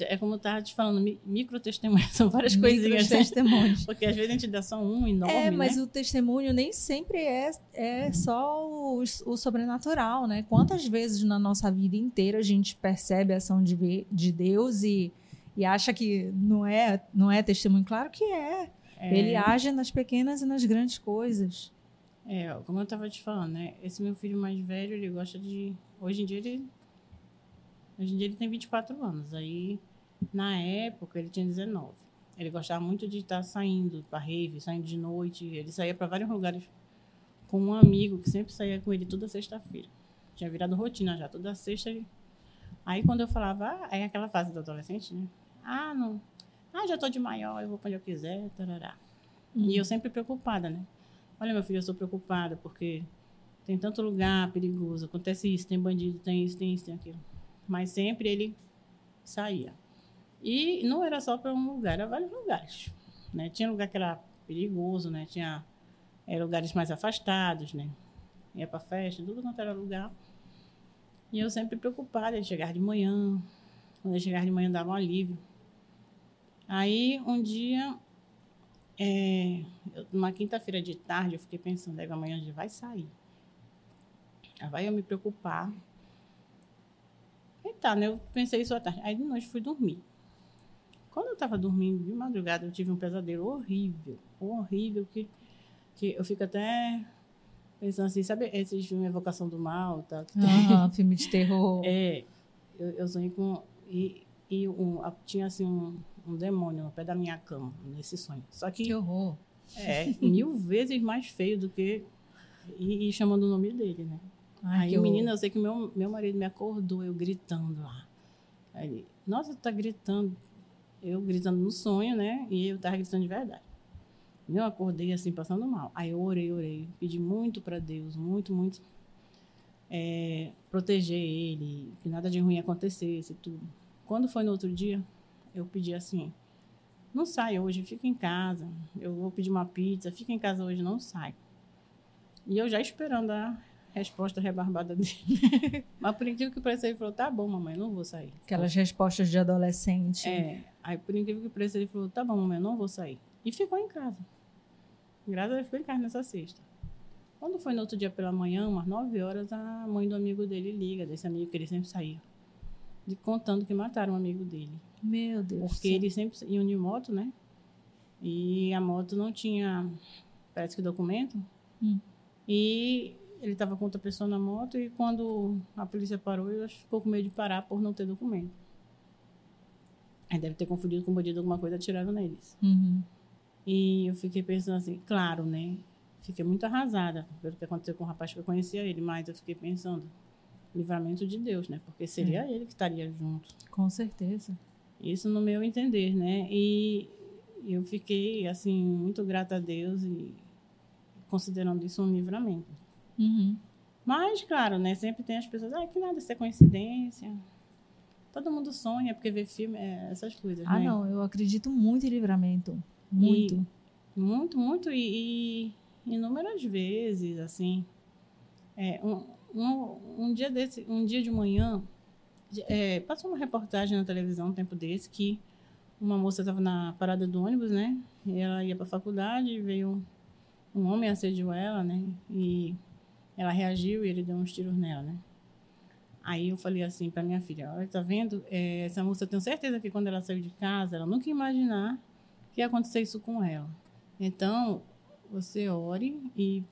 É como eu estava te falando, mi- micro testemunhas, são várias coisinhas, né? testemunhos. Porque às vezes a gente dá só um enorme, É, mas né? o testemunho nem sempre é, é só o, o sobrenatural, né? Quantas vezes na nossa vida inteira a gente percebe a ação de, de Deus e, e acha que não é, não é testemunho. Claro que é. é. Ele age nas pequenas e nas grandes coisas. É, como eu estava te falando, né? Esse meu filho mais velho, ele gosta de. Hoje em dia ele. Hoje em dia ele tem 24 anos. Aí, na época, ele tinha 19. Ele gostava muito de estar saindo para rave, saindo de noite. Ele saía para vários lugares com um amigo que sempre saía com ele toda sexta-feira. Tinha virado rotina já, toda sexta ele... Aí quando eu falava, ah, é aquela fase do adolescente, né? Ah, não. Ah, já tô de maior, eu vou para onde eu quiser, tarará. Uhum. E eu sempre preocupada, né? Olha, meu filho, eu sou preocupada porque tem tanto lugar perigoso, acontece isso, tem bandido, tem isso, tem isso, tem aquilo. Mas sempre ele saía. E não era só para um lugar, era vários lugares. Né? Tinha lugar que era perigoso, né? Tinha lugares mais afastados, né? Ia para festa, tudo quanto era lugar. E eu sempre preocupada, ele chegar de manhã. Quando ele chegar de manhã, dava um alívio. Aí, um dia, é, uma quinta-feira de tarde, eu fiquei pensando, é, amanhã a gente vai sair. Vai eu me preocupar. E tá, né? Eu pensei isso à tarde. Aí de noite fui dormir. Quando eu estava dormindo de madrugada, eu tive um pesadelo horrível, horrível, que, que eu fico até pensando assim, sabe esses filmes Evocação do Mal? Tá? Ah, filme de terror. É, eu, eu sonhei com... E, e um, tinha assim um, um demônio no pé da minha cama, nesse sonho. Só que... Que horror. É, mil vezes mais feio do que... E, e chamando o nome dele, né? Ai, Aí, menina, eu sei que meu, meu marido me acordou, eu gritando lá. Aí ele, nossa, tu tá gritando eu gritando no sonho, né? E eu tava gritando de verdade. Eu acordei assim, passando mal. Aí eu orei, orei. Pedi muito para Deus, muito, muito. É, proteger ele, que nada de ruim acontecesse, tudo. Quando foi no outro dia, eu pedi assim: não sai hoje, fica em casa. Eu vou pedir uma pizza, fica em casa hoje, não sai. E eu já esperando a resposta rebarbada dele. Mas por incrível que pareça, ele falou: tá bom, mamãe, não vou sair. Aquelas respostas de adolescente. É. Aí, por incrível que pareça, ele falou: tá bom, mamãe, não vou sair. E ficou em casa. Graças a Deus, ficou em casa nessa sexta. Quando foi no outro dia pela manhã, umas 9 horas, a mãe do amigo dele liga, desse amigo que ele sempre saía, de, contando que mataram um amigo dele. Meu Deus. Porque ele sempre ia de moto, né? E a moto não tinha, parece que documento. Hum. E ele estava com outra pessoa na moto e quando a polícia parou, ele ficou com medo de parar por não ter documento. Aí deve ter confundido com bandido alguma coisa, atiraram neles. Uhum. E eu fiquei pensando assim, claro, né? Fiquei muito arrasada pelo que aconteceu com o rapaz que eu conhecia ele, mas eu fiquei pensando, livramento de Deus, né? Porque seria é. ele que estaria junto. Com certeza. Isso no meu entender, né? E eu fiquei, assim, muito grata a Deus e considerando isso um livramento. Uhum. Mas, claro, né? Sempre tem as pessoas, ah, que nada, isso é coincidência. Todo mundo sonha porque vê filme, é, essas coisas, ah, né? não, eu acredito muito em livramento. Muito. E, muito, muito. E, e, inúmeras vezes, assim. É, um, um, um, dia desse, um dia de manhã, é, passou uma reportagem na televisão um tempo desse que uma moça estava na parada do ônibus, né? E ela ia para a faculdade e veio um homem assediou ela, né? E ela reagiu e ele deu uns tiros nela, né? Aí eu falei assim para minha filha, olha, tá vendo? É, essa moça, eu tenho certeza que quando ela saiu de casa, ela nunca ia imaginar que ia acontecer isso com ela. Então, você ore e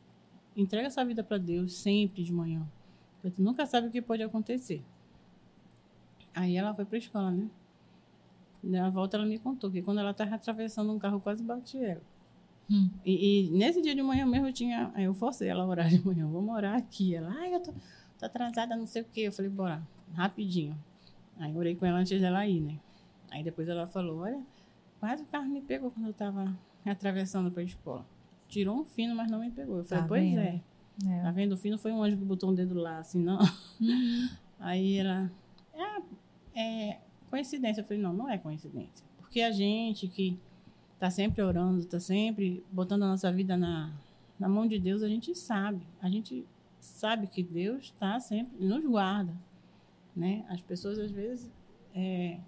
entrega sua vida para Deus sempre de manhã. Porque tu nunca sabe o que pode acontecer. Aí ela foi para a escola, né? Na volta ela me contou que quando ela estava atravessando um carro, quase bate ela. Hum. E, e, nesse dia de manhã mesmo eu tinha. Eu forcei ela a orar de manhã. Vou morar aqui. Ela, ai, eu tô, tô atrasada, não sei o quê. Eu falei, bora, rapidinho. Aí orei com ela antes dela ir, né? Aí depois ela falou: olha, quase o carro me pegou quando eu tava atravessando para a escola. Tirou um fino, mas não me pegou. Eu falei, tá pois é. é. Tá vendo? O fino foi um anjo que botou um dedo lá, assim, não. Uhum. Aí ela. É, coincidência. Eu falei, não, não é coincidência. Porque a gente que está sempre orando, está sempre botando a nossa vida na, na mão de Deus, a gente sabe. A gente sabe que Deus está sempre nos guarda, né? As pessoas às vezes é,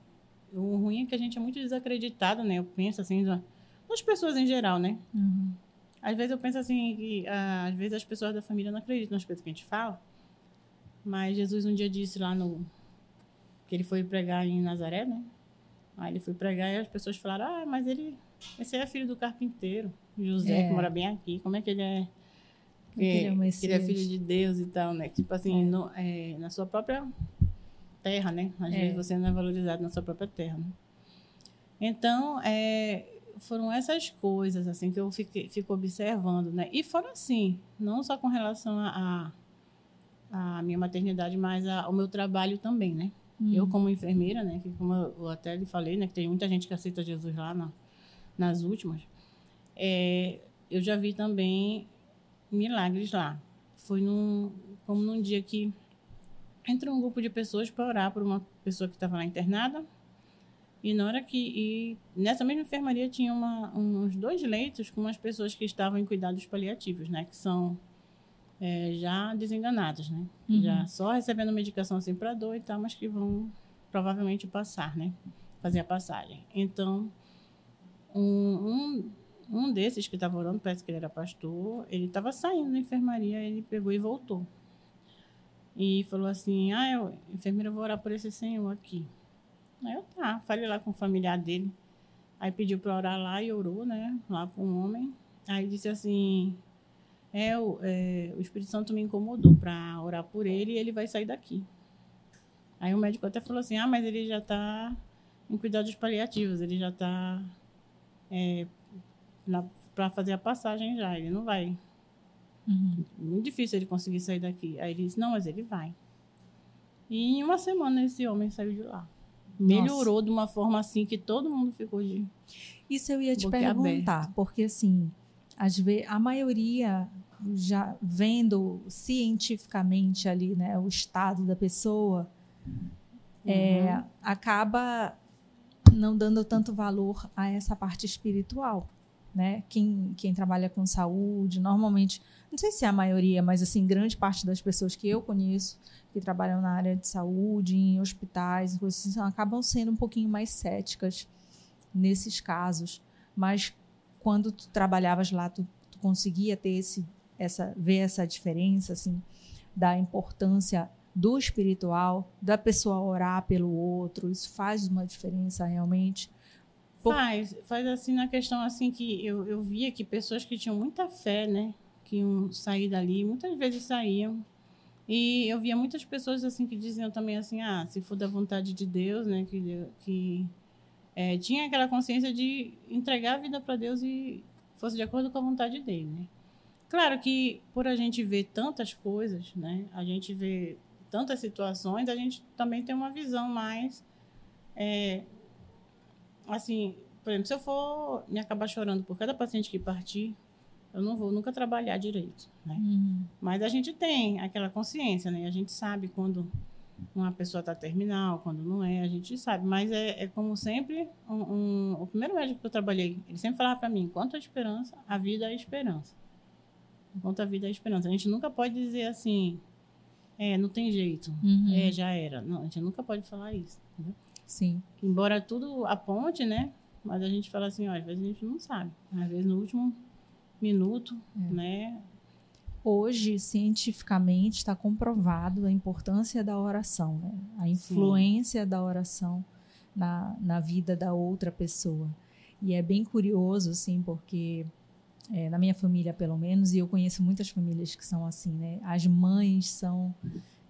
o ruim é que a gente é muito desacreditado, né? Eu penso assim, as pessoas em geral, né? Uhum. Às vezes eu penso assim que às vezes as pessoas da família não acreditam nas coisas que a gente fala. Mas Jesus um dia disse lá no que ele foi pregar em Nazaré, né? Aí ele foi pregar e as pessoas falaram: Ah, mas ele. Esse é filho do carpinteiro, José, é. que mora bem aqui. Como é que ele é? Que, ele, é que ele é filho de Deus e tal, né? Tipo assim, é. No, é, na sua própria terra, né? Às vezes você não é valorizado na sua própria terra, né? Então, é, foram essas coisas assim que eu fiquei, fico observando, né? E foram assim, não só com relação a, a, a minha maternidade, mas a, ao meu trabalho também, né? Hum. Eu como enfermeira, né? Que como eu até lhe falei, né? Que tem muita gente que aceita Jesus lá na, nas últimas. É, eu já vi também milagres lá. Foi num, como num dia que entrou um grupo de pessoas para orar por uma pessoa que estava lá internada e na hora que. E nessa mesma enfermaria tinha uma, uns dois leitos com umas pessoas que estavam em cuidados paliativos, né? Que são é, já desenganadas, né? Uhum. Já só recebendo medicação assim para dor e tal, mas que vão provavelmente passar, né? Fazer a passagem. Então, um, um, um desses que estava orando, parece que ele era pastor, ele estava saindo da enfermaria, ele pegou e voltou. E falou assim: Ah, eu, enfermeira, eu vou orar por esse senhor aqui. Aí eu tá, falei lá com o familiar dele. Aí pediu para orar lá e orou, né? Lá com um homem. Aí disse assim: é, o, é, o Espírito Santo me incomodou para orar por ele e ele vai sair daqui. Aí o médico até falou assim: ah, mas ele já está em cuidados paliativos, ele já está é, para fazer a passagem já, ele não vai. Uhum. Muito difícil ele conseguir sair daqui. Aí ele disse: não, mas ele vai. E em uma semana esse homem saiu de lá melhorou Nossa. de uma forma assim que todo mundo ficou de. Isso eu ia te perguntar, aberta. porque assim, às vezes, a maioria já vendo cientificamente ali, né, o estado da pessoa, é, uhum. é, acaba não dando tanto valor a essa parte espiritual, né? Quem, quem trabalha com saúde, normalmente, não sei se é a maioria, mas assim, grande parte das pessoas que eu conheço que trabalham na área de saúde, em hospitais, assim, acabam sendo um pouquinho mais céticas nesses casos. Mas quando tu trabalhavas lá, tu, tu conseguia ter esse, essa, ver essa diferença, assim, da importância do espiritual, da pessoa orar pelo outro, isso faz uma diferença realmente. Faz, faz assim na questão assim que eu, eu via que pessoas que tinham muita fé, né, que iam sair dali, muitas vezes saíam e eu via muitas pessoas assim que diziam também assim, ah, se for da vontade de Deus, né, que, que é, tinha aquela consciência de entregar a vida para Deus e fosse de acordo com a vontade dele, né? Claro que por a gente ver tantas coisas, né, a gente vê tantas situações, a gente também tem uma visão mais, é, assim, por exemplo, se eu for me acabar chorando por cada paciente que partir, eu não vou nunca trabalhar direito, né? Uhum. Mas a gente tem aquela consciência, né? A gente sabe quando uma pessoa está terminal, quando não é, a gente sabe. Mas é, é como sempre, um, um, o primeiro médico que eu trabalhei, ele sempre falava para mim, enquanto a esperança, a vida é esperança. Enquanto a vida é esperança. A gente nunca pode dizer assim, é, não tem jeito, uhum. é, já era. Não, a gente nunca pode falar isso, entendeu? Sim. Embora tudo aponte, né? Mas a gente fala assim, ó, às vezes a gente não sabe. Às vezes no último minuto, é. né? Hoje, cientificamente, está comprovado a importância da oração, né? a influência Sim. da oração na, na vida da outra pessoa. E é bem curioso, assim, porque é, na minha família, pelo menos, e eu conheço muitas famílias que são assim, né? As mães são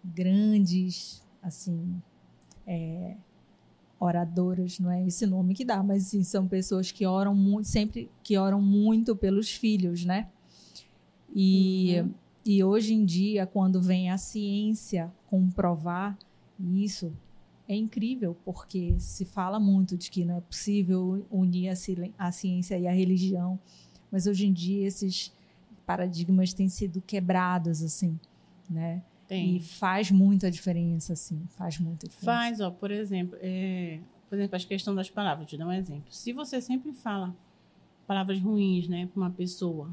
grandes, assim, é, oradoras, não é esse nome que dá, mas sim, são pessoas que oram muito, sempre que oram muito pelos filhos, né? E, uhum. e hoje em dia, quando vem a ciência comprovar isso, é incrível, porque se fala muito de que não é possível unir a, a ciência e a religião, mas hoje em dia esses paradigmas têm sido quebrados, assim, né? Tem. E faz muita diferença, assim, faz muita diferença. Faz, ó, por exemplo, é, por exemplo, a questão das palavras, vou te dar um exemplo. Se você sempre fala palavras ruins, né, para uma pessoa,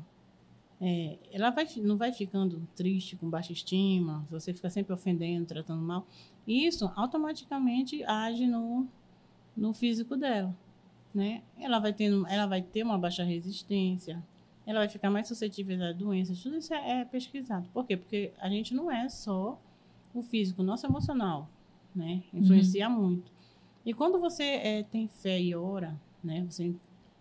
é, ela vai, não vai ficando triste, com baixa estima, você fica sempre ofendendo, tratando mal, isso automaticamente age no, no físico dela, né? Ela vai, tendo, ela vai ter uma baixa resistência, ela vai ficar mais suscetível a doenças. Tudo isso é, é pesquisado. Por quê? Porque a gente não é só o físico, o nosso emocional, né? Influencia uhum. muito. E quando você é, tem fé e ora, né? Você,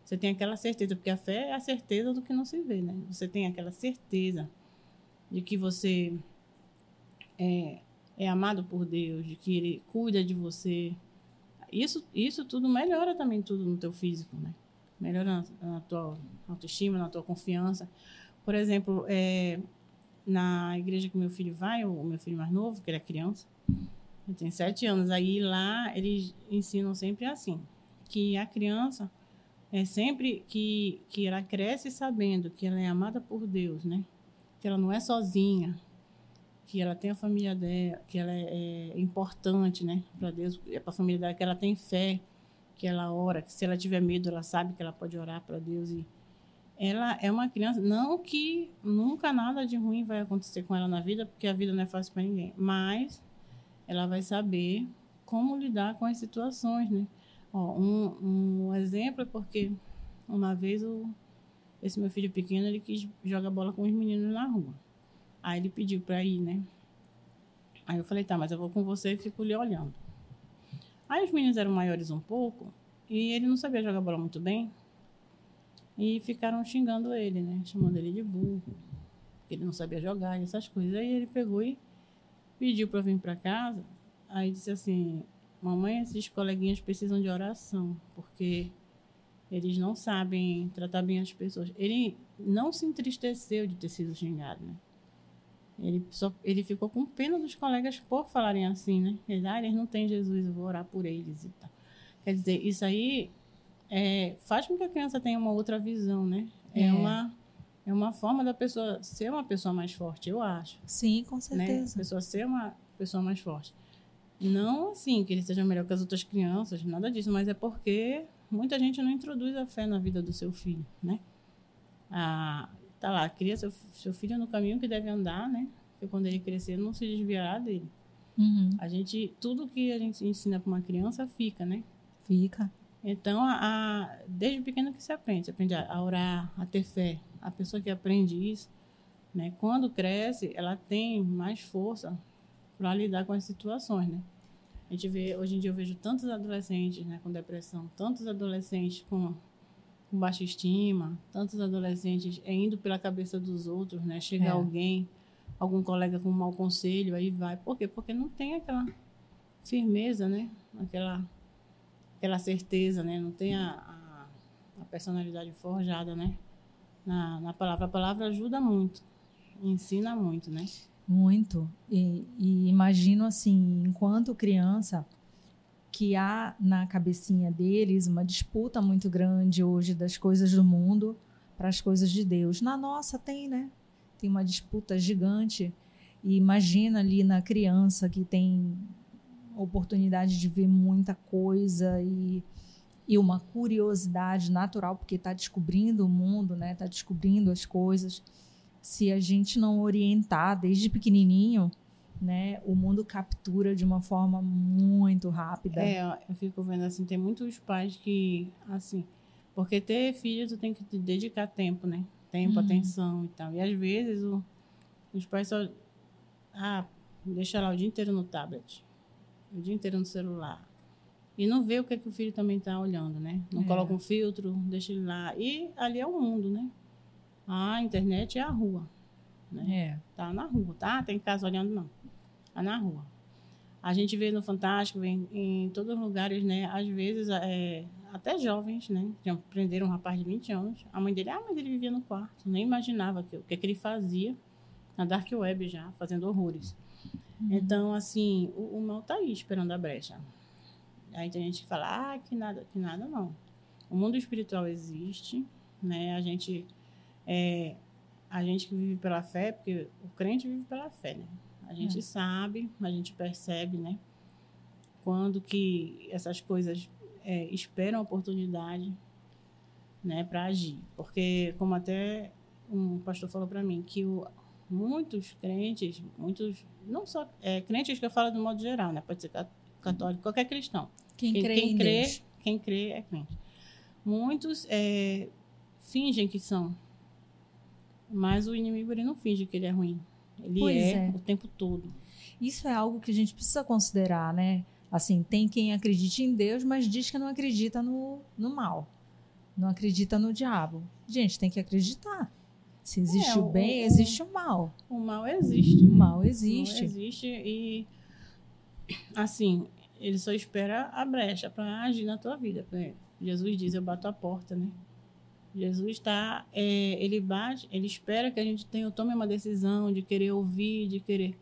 você tem aquela certeza, porque a fé é a certeza do que não se vê, né? Você tem aquela certeza de que você é, é amado por Deus, de que Ele cuida de você. Isso, isso tudo melhora também tudo no teu físico, né? Melhora na, na tua autoestima, na tua confiança. Por exemplo, é, na igreja que meu filho vai, o meu filho mais novo, que ele é criança, ele tem sete anos. Aí lá eles ensinam sempre assim, que a criança é sempre que, que ela cresce sabendo que ela é amada por Deus, né? Que ela não é sozinha, que ela tem a família dela, que ela é, é importante, né? Para Deus, é para a família dela, que ela tem fé, que ela ora, que se ela tiver medo, ela sabe que ela pode orar para Deus e ela é uma criança, não que nunca nada de ruim vai acontecer com ela na vida, porque a vida não é fácil para ninguém, mas ela vai saber como lidar com as situações, né? Ó, um, um exemplo é porque uma vez o, esse meu filho pequeno ele quis jogar bola com os meninos na rua. Aí ele pediu para ir, né? Aí eu falei, tá, mas eu vou com você e fico lhe olhando. Aí os meninos eram maiores um pouco e ele não sabia jogar bola muito bem. E ficaram xingando ele, né? Chamando ele de burro. Ele não sabia jogar e essas coisas. Aí ele pegou e pediu para vir para casa. Aí disse assim: Mamãe, esses coleguinhas precisam de oração, porque eles não sabem tratar bem as pessoas. Ele não se entristeceu de ter sido xingado, né? Ele, só, ele ficou com pena dos colegas por falarem assim, né? Eles, ah, eles não têm Jesus, eu vou orar por eles e tal. Quer dizer, isso aí é, faz com que a criança tenha uma outra visão, né? É, é, uma é uma forma da pessoa ser uma pessoa mais forte, eu acho. Sim, com certeza. Né? A pessoa ser uma pessoa mais forte. Não assim que ele seja melhor que as outras crianças, nada disso, mas é porque muita gente não introduz a fé na vida do seu filho, né? Ah, tá lá, cria seu, seu filho no caminho que deve andar, né? Porque quando ele crescer, não se desviará dele. Uhum. A gente, tudo que a gente ensina para uma criança fica, né? Fica. Então, a, a, desde pequeno que se aprende, se aprende a, a orar, a ter fé. A pessoa que aprende isso, né, quando cresce, ela tem mais força para lidar com as situações, né? A gente vê, hoje em dia eu vejo tantos adolescentes, né, com depressão, tantos adolescentes com, com baixa estima, tantos adolescentes indo pela cabeça dos outros, né? Chega é. alguém, algum colega com um mau conselho, aí vai. Por quê? Porque não tem aquela firmeza, né? Aquela aquela certeza, né? Não tem a, a, a personalidade forjada, né? Na, na palavra. A palavra ajuda muito, ensina muito, né? Muito. E, e imagino assim, enquanto criança, que há na cabecinha deles uma disputa muito grande hoje das coisas do mundo para as coisas de Deus. Na nossa tem, né? Tem uma disputa gigante. E imagina ali na criança que tem oportunidade de ver muita coisa e, e uma curiosidade natural, porque está descobrindo o mundo, né? Está descobrindo as coisas. Se a gente não orientar desde pequenininho, né, o mundo captura de uma forma muito rápida. É, eu fico vendo assim, tem muitos pais que, assim, porque ter filho tu tem que te dedicar tempo, né? Tempo, uhum. atenção e tal. E às vezes o, os pais só, ah, deixa lá o dia inteiro no tablet o dia inteiro no celular. E não vê o que, é que o filho também está olhando, né? Não é. coloca um filtro, deixa ele lá. E ali é o mundo, né? A internet é a rua. Né? É. Tá na rua, tá? Tem casa olhando, não. Tá na rua. A gente vê no Fantástico, vê em, em todos os lugares, né? Às vezes, é, até jovens, né? Já prenderam um rapaz de 20 anos. A mãe dele, ah, mas ele vivia no quarto. Nem imaginava que, o que, é que ele fazia na Dark Web já, fazendo horrores. Uhum. Então, assim, o, o mal está aí esperando a brecha. Aí tem gente que fala, ah, que nada, que nada não. O mundo espiritual existe, né? A gente, é, a gente que vive pela fé, porque o crente vive pela fé, né? A gente é. sabe, a gente percebe, né? Quando que essas coisas é, esperam a oportunidade, né, para agir. Porque, como até um pastor falou para mim, que o, muitos crentes, muitos, não só é, crentes que eu falo de modo geral, né? Pode ser católico, qualquer cristão. Quem, quem crê, quem crê, quem crê é crente. Muitos é, fingem que são, mas o inimigo ele não finge que ele é ruim. Ele é, é, o tempo todo. Isso é algo que a gente precisa considerar, né? Assim, tem quem acredite em Deus, mas diz que não acredita no, no mal. Não acredita no diabo. Gente, tem que acreditar. Se existe é, o bem, o, existe o mal. O mal existe. O mal existe. O mal existe e, assim, ele só espera a brecha para agir na tua vida. Jesus diz: Eu bato a porta, né? Jesus está, é, ele bate, ele espera que a gente tenha, tome uma decisão de querer ouvir, de querer.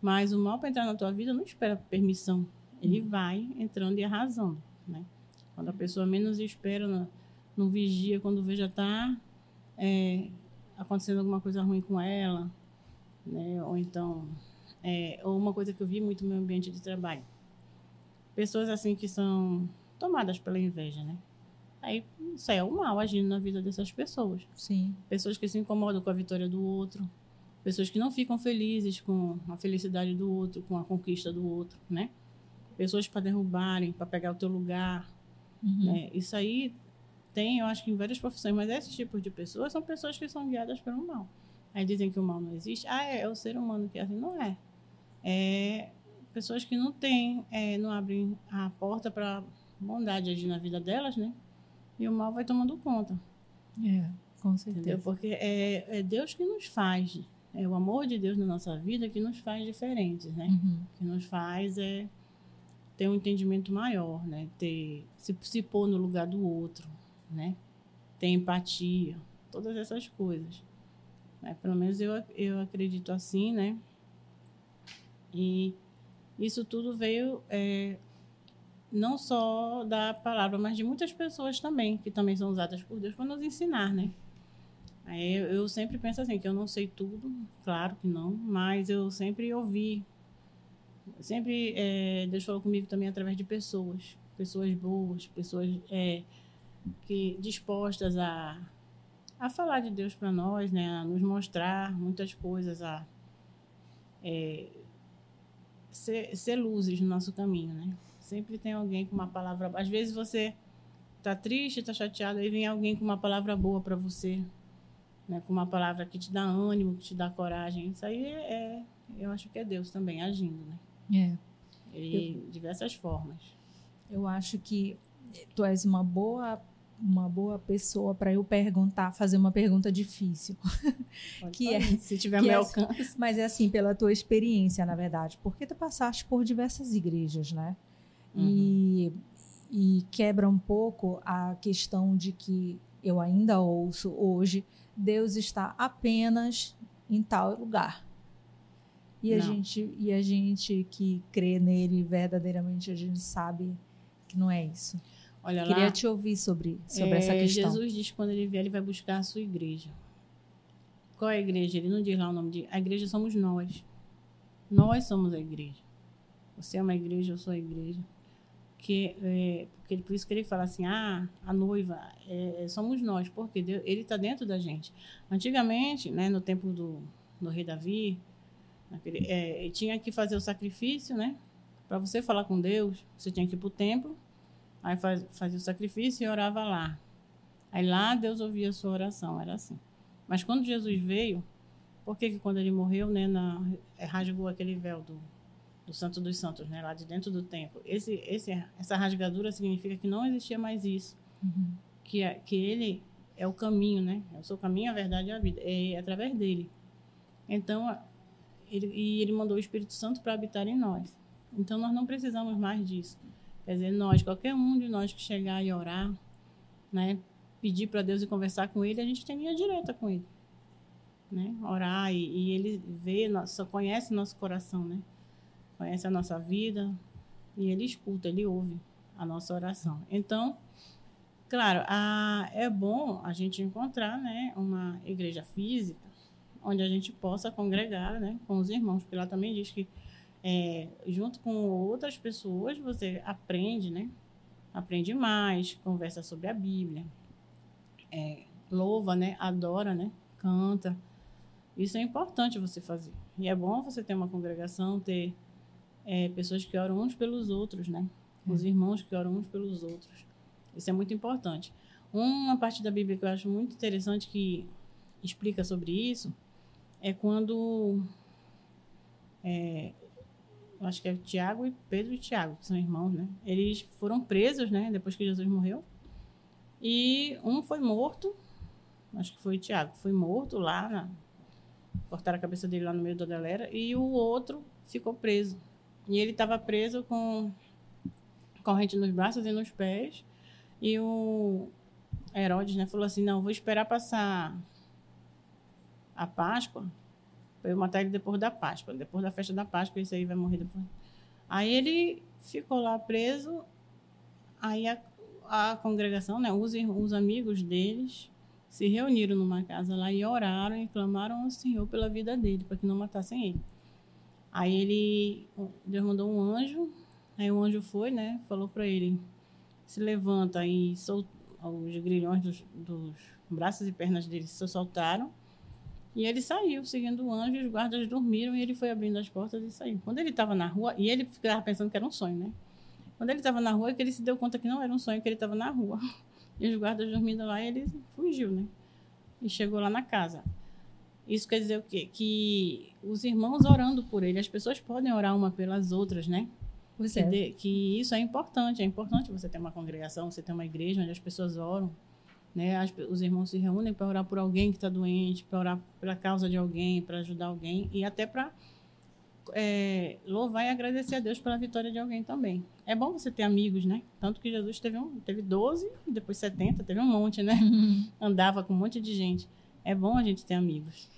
Mas o mal para entrar na tua vida não espera permissão. Ele uhum. vai entrando e arrasando, né? Quando a pessoa menos espera, não, não vigia, quando vê já está é, acontecendo alguma coisa ruim com ela, né? Ou então, é, ou uma coisa que eu vi muito no meu ambiente de trabalho. Pessoas assim que são tomadas pela inveja, né? Aí isso é o mal agindo na vida dessas pessoas. Sim. Pessoas que se incomodam com a vitória do outro, pessoas que não ficam felizes com a felicidade do outro, com a conquista do outro, né? Pessoas para derrubarem, para pegar o teu lugar, uhum. né? Isso aí tem, eu acho que em várias profissões, mas esses tipos de pessoas são pessoas que são guiadas pelo mal. Aí dizem que o mal não existe. Ah, é, é o ser humano que é assim. Não é. É pessoas que não têm, é, não abrem a porta para bondade agir na vida delas, né? E o mal vai tomando conta. É, com certeza. Entendeu? Porque é, é Deus que nos faz, é o amor de Deus na nossa vida que nos faz diferentes, né? Uhum. Que nos faz é ter um entendimento maior, né? Ter se, se pôr no lugar do outro, né? Ter empatia, todas essas coisas. Né? Pelo menos eu, eu acredito assim, né? E isso tudo veio é, não só da palavra, mas de muitas pessoas também, que também são usadas por Deus para nos ensinar, né? Aí eu, sempre penso assim, que eu não sei tudo, claro que não, mas eu sempre ouvi. Sempre é, Deus falou comigo também através de pessoas, pessoas boas, pessoas é, que dispostas a, a falar de Deus para nós, né? A nos mostrar muitas coisas, a é, ser, ser luzes no nosso caminho, né? Sempre tem alguém com uma palavra. Às vezes você tá triste, tá chateado, aí vem alguém com uma palavra boa para você, né? Com uma palavra que te dá ânimo, que te dá coragem. Isso aí é, é eu acho que é Deus também agindo, né? É. E eu, diversas formas. Eu acho que tu és uma boa uma boa pessoa para eu perguntar, fazer uma pergunta difícil. que é, se tiver meu é, alcance. Mas é assim, pela tua experiência, na verdade, porque tu passaste por diversas igrejas, né? Uhum. E, e quebra um pouco a questão de que eu ainda ouço hoje, Deus está apenas em tal lugar. E a, gente, e a gente que crê nele verdadeiramente, a gente sabe que não é isso. Olha Queria lá, te ouvir sobre, sobre é, essa questão. Jesus diz que quando ele vier, ele vai buscar a sua igreja. Qual é a igreja? Ele não diz lá o nome de. A igreja somos nós. Nós somos a igreja. Você é uma igreja, eu sou a igreja que é, porque por isso que ele fala assim ah a noiva é, somos nós porque Deus, ele está dentro da gente. Antigamente né no tempo do, do rei Davi naquele, é, tinha que fazer o sacrifício né para você falar com Deus você tinha que ir para o templo aí faz, fazia o sacrifício e orava lá. Aí lá Deus ouvia a sua oração era assim. Mas quando Jesus veio por que, que quando ele morreu né na, rasgou aquele véu do do Santo dos Santos, né, lá de dentro do templo. Esse, esse, essa rasgadura significa que não existia mais isso, uhum. que, é, que ele é o caminho, né? É o seu caminho, a verdade e a vida. É através dele. Então, ele, e ele mandou o Espírito Santo para habitar em nós. Então, nós não precisamos mais disso. Quer dizer, nós, qualquer um de nós que chegar e orar, né, pedir para Deus e conversar com Ele, a gente tem linha direta com Ele, né? Orar e, e Ele vê, só conhece nosso coração, né? Conhece a nossa vida e ele escuta, ele ouve a nossa oração. Então, claro, a, é bom a gente encontrar né, uma igreja física onde a gente possa congregar né, com os irmãos, porque lá também diz que é, junto com outras pessoas você aprende, né? Aprende mais, conversa sobre a Bíblia, é, louva, né? Adora, né? Canta. Isso é importante você fazer. E é bom você ter uma congregação, ter é, pessoas que oram uns pelos outros, né? Os é. irmãos que oram uns pelos outros. Isso é muito importante. Uma parte da Bíblia que eu acho muito interessante que explica sobre isso é quando é, acho que é Tiago e Pedro e Tiago, que são irmãos, né? Eles foram presos, né? Depois que Jesus morreu. E um foi morto, acho que foi Tiago, foi morto lá, na, cortaram a cabeça dele lá no meio da galera, e o outro ficou preso. E ele estava preso com corrente nos braços e nos pés. E o Herodes né, falou assim: não, vou esperar passar a Páscoa para eu matar ele depois da Páscoa. Depois da festa da Páscoa, esse aí vai morrer depois. Aí ele ficou lá preso. Aí a, a congregação, né, os, os amigos deles, se reuniram numa casa lá e oraram e clamaram ao Senhor pela vida dele, para que não matassem ele. Aí ele, Deus mandou um anjo, aí o anjo foi, né, falou para ele, se levanta e os grilhões dos, dos braços e pernas dele se soltaram, e ele saiu, seguindo o anjo, os guardas dormiram e ele foi abrindo as portas e saiu. Quando ele estava na rua, e ele ficava pensando que era um sonho, né? Quando ele estava na rua, é que ele se deu conta que não era um sonho, que ele estava na rua. E os guardas dormindo lá, ele fugiu, né? E chegou lá na casa. Isso quer dizer o quê? Que os irmãos orando por ele, as pessoas podem orar uma pelas outras, né? Pois que, é. de- que isso é importante. É importante você ter uma congregação, você ter uma igreja onde as pessoas oram. Né? As os irmãos se reúnem para orar por alguém que está doente, para orar pela causa de alguém, para ajudar alguém e até para é, louvar e agradecer a Deus pela vitória de alguém também. É bom você ter amigos, né? Tanto que Jesus teve, um, teve 12, depois 70, teve um monte, né? Andava com um monte de gente. É bom a gente ter amigos.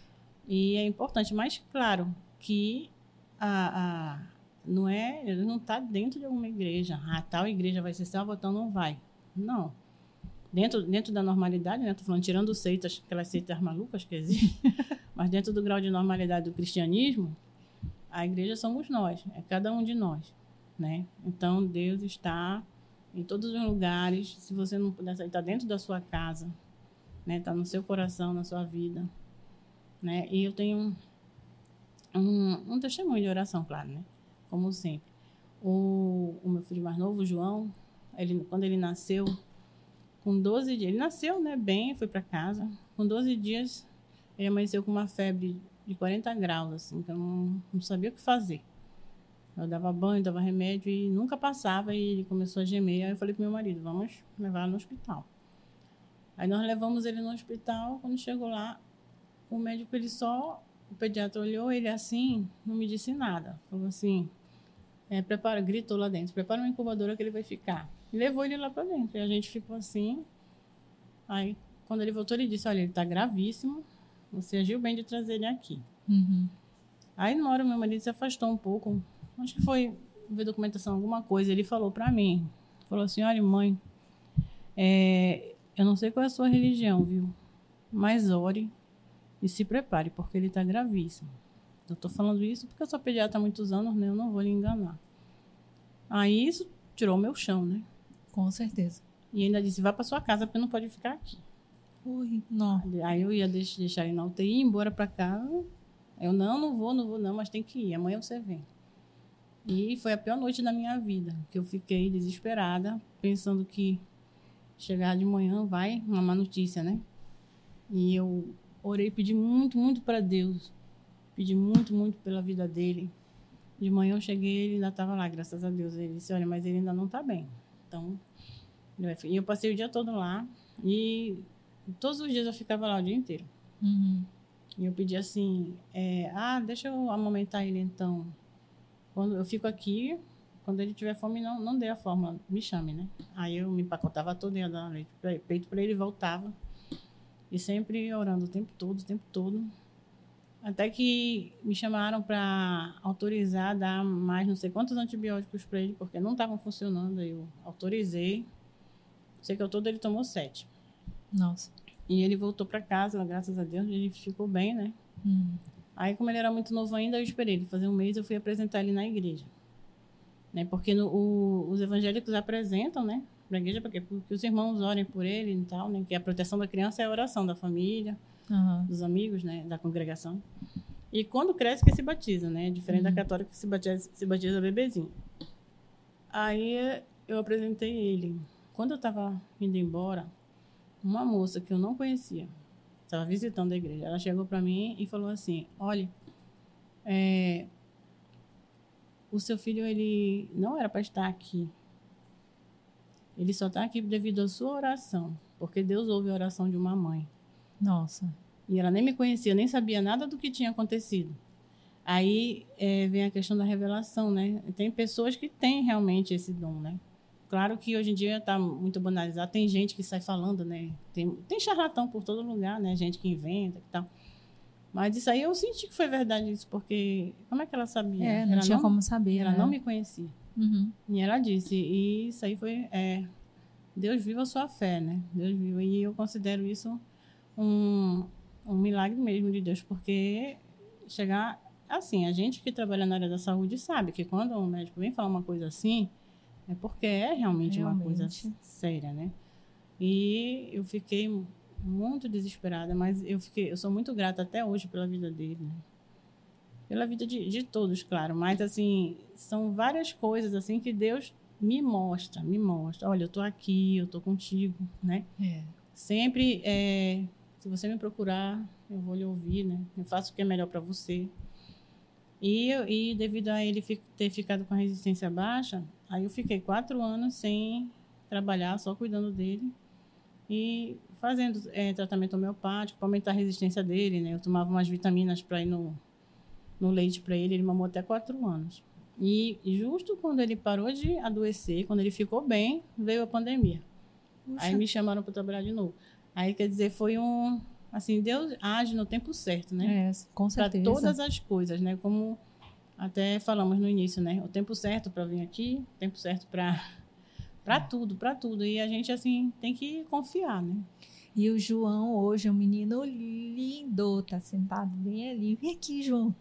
E é importante, mas claro que a, a, não é, ele não está dentro de alguma igreja. Ah, tal igreja vai ser salva, então não vai. Não. Dentro, dentro da normalidade, né? Estou falando tirando seitas, aquelas seitas malucas que existem, mas dentro do grau de normalidade do cristianismo, a igreja somos nós, é cada um de nós, né? Então Deus está em todos os lugares. Se você não puder sair, está dentro da sua casa, né? Está no seu coração, na sua vida, né? E eu tenho um, um testemunho de oração, claro, né? Como sempre. O, o meu filho mais novo, o João, ele, quando ele nasceu, com 12 dias, ele nasceu, né, bem, foi para casa. Com 12 dias, ele amanheceu com uma febre de 40 graus, assim, que eu não, não sabia o que fazer. Eu dava banho, dava remédio e nunca passava e ele começou a gemer. Aí eu falei pro meu marido, vamos levar no hospital. Aí nós levamos ele no hospital, quando chegou lá, o médico, ele só, o pediatra olhou ele assim, não me disse nada. Falou assim, é, prepara, gritou lá dentro, prepara uma incubadora que ele vai ficar. E levou ele lá para dentro. E a gente ficou assim. Aí, quando ele voltou, ele disse, olha, ele tá gravíssimo, você agiu bem de trazer ele aqui. Uhum. Aí, na hora, meu marido se afastou um pouco. Acho que foi ver documentação, alguma coisa. Ele falou para mim, falou assim, olha, mãe, é, eu não sei qual é a sua religião, viu? Mas ore e se prepare, porque ele está gravíssimo. Eu estou falando isso porque eu sou pediatra há muitos anos, né? Eu não vou lhe enganar. Aí isso tirou o meu chão, né? Com certeza. E ainda disse, vá para sua casa, porque não pode ficar aqui. Ui, não. Aí eu ia deix- deixar ele na UTI, ir embora para casa. Eu, não, não vou, não vou não, mas tem que ir. Amanhã você vem. E foi a pior noite da minha vida, que eu fiquei desesperada, pensando que chegar de manhã vai uma má notícia, né? E eu orei, pedi muito, muito para Deus. Pedi muito, muito pela vida dele. De manhã eu cheguei, ele ainda estava lá, graças a Deus. Ele disse, olha, mas ele ainda não está bem. Então, e eu passei o dia todo lá. E todos os dias eu ficava lá o dia inteiro. Uhum. E eu pedi assim, é, ah, deixa eu amamentar ele então. Quando eu fico aqui, quando ele tiver fome, não, não dê a fórmula, me chame, né? Aí eu me empacotava todo, ia dar leite pra, peito para ele voltava. E sempre orando o tempo todo, o tempo todo. Até que me chamaram para autorizar dar mais não sei quantos antibióticos para ele, porque não estavam funcionando. Aí eu autorizei. Sei que ao todo ele tomou sete. Nossa. E ele voltou para casa, graças a Deus, ele ficou bem, né? Uhum. Aí, como ele era muito novo ainda, eu esperei ele fazer um mês, eu fui apresentar ele na igreja. Né? Porque no- o- os evangélicos apresentam, né? Para a igreja, porque, porque os irmãos orem por ele e tal, né? Que a proteção da criança é a oração da família, Aham. dos amigos, né? Da congregação. E quando cresce que se batiza, né? Diferente da Uhum. católica que se batiza, se batiza bebezinho. Aí eu apresentei ele. Quando eu estava indo embora, uma moça que eu não conhecia, estava visitando a igreja, ela chegou para mim e falou assim: Olha, é, o seu filho ele não era para estar aqui. Ele só está aqui devido à sua oração, porque Deus ouve a oração de uma mãe. Nossa. E ela nem me conhecia, nem sabia nada do que tinha acontecido. Aí é, vem a questão da revelação, né? Tem pessoas que têm realmente esse dom, né? Claro que hoje em dia está muito banalizado. Tem gente que sai falando, né? Tem, tem charlatão por todo lugar, né? Gente que inventa e tal. Mas isso aí eu senti que foi verdade isso, porque como é que ela sabia? É, não ela tinha como saber. Ela né? não me conhecia. Uhum. E ela disse, e isso aí foi, é, Deus viu a sua fé, né? Deus viu. E eu considero isso um, um milagre mesmo de Deus, porque chegar, assim, a gente que trabalha na área da saúde sabe que quando um médico vem falar uma coisa assim, é porque é realmente, Realmente. uma coisa séria, né? E eu fiquei muito desesperada, mas eu fiquei, eu sou muito grata até hoje pela vida dele, né? Pela vida de, de todos, claro, mas assim, são várias coisas assim que Deus me mostra, me mostra. Olha, eu tô aqui, eu tô contigo, né? É. Sempre, é, se você me procurar, eu vou lhe ouvir, né? Eu faço o que é melhor para você. E, e devido a ele ter ficado com a resistência baixa, aí eu fiquei quatro anos sem trabalhar, só cuidando dele e fazendo é, tratamento homeopático para aumentar a resistência dele, né? Eu tomava umas vitaminas para ir no, no leite para ele, ele mamou até quatro anos. E justo quando ele parou de adoecer, quando ele ficou bem, veio a pandemia. Aí me chamaram para trabalhar de novo. Aí quer dizer, foi um assim, Deus age no tempo certo, né? É, com Para certeza. todas as coisas, né? Como até falamos no início, né? O tempo certo para vir aqui, o tempo certo para para tudo, para tudo. E a gente assim tem que confiar, né? E o João hoje é um menino lindo, tá sentado bem ali. Vem aqui, João.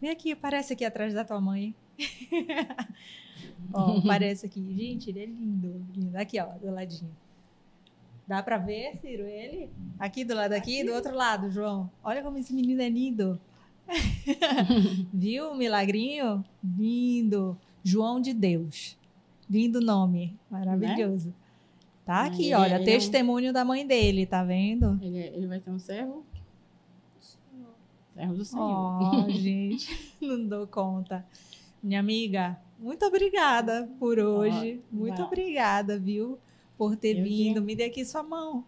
Vem aqui, aparece aqui atrás da tua mãe. ó, aparece aqui. Gente, ele é lindo, lindo. Aqui, ó, do ladinho. Dá pra ver, Ciro, ele? Aqui do lado aqui, do outro lado, João. Olha como esse menino é lindo. Viu o milagrinho? Lindo. João de Deus. Lindo nome. Maravilhoso. Tá Ah, aqui, ele- olha, ele é um- testemunho da mãe dele, tá vendo? Ele, ele vai ter um servo. Servo do Senhor. Oh, gente, não dou conta. Minha amiga, muito obrigada por hoje. muito vai. obrigada, viu? Por ter Eu vindo. que- Me dê aqui sua mão.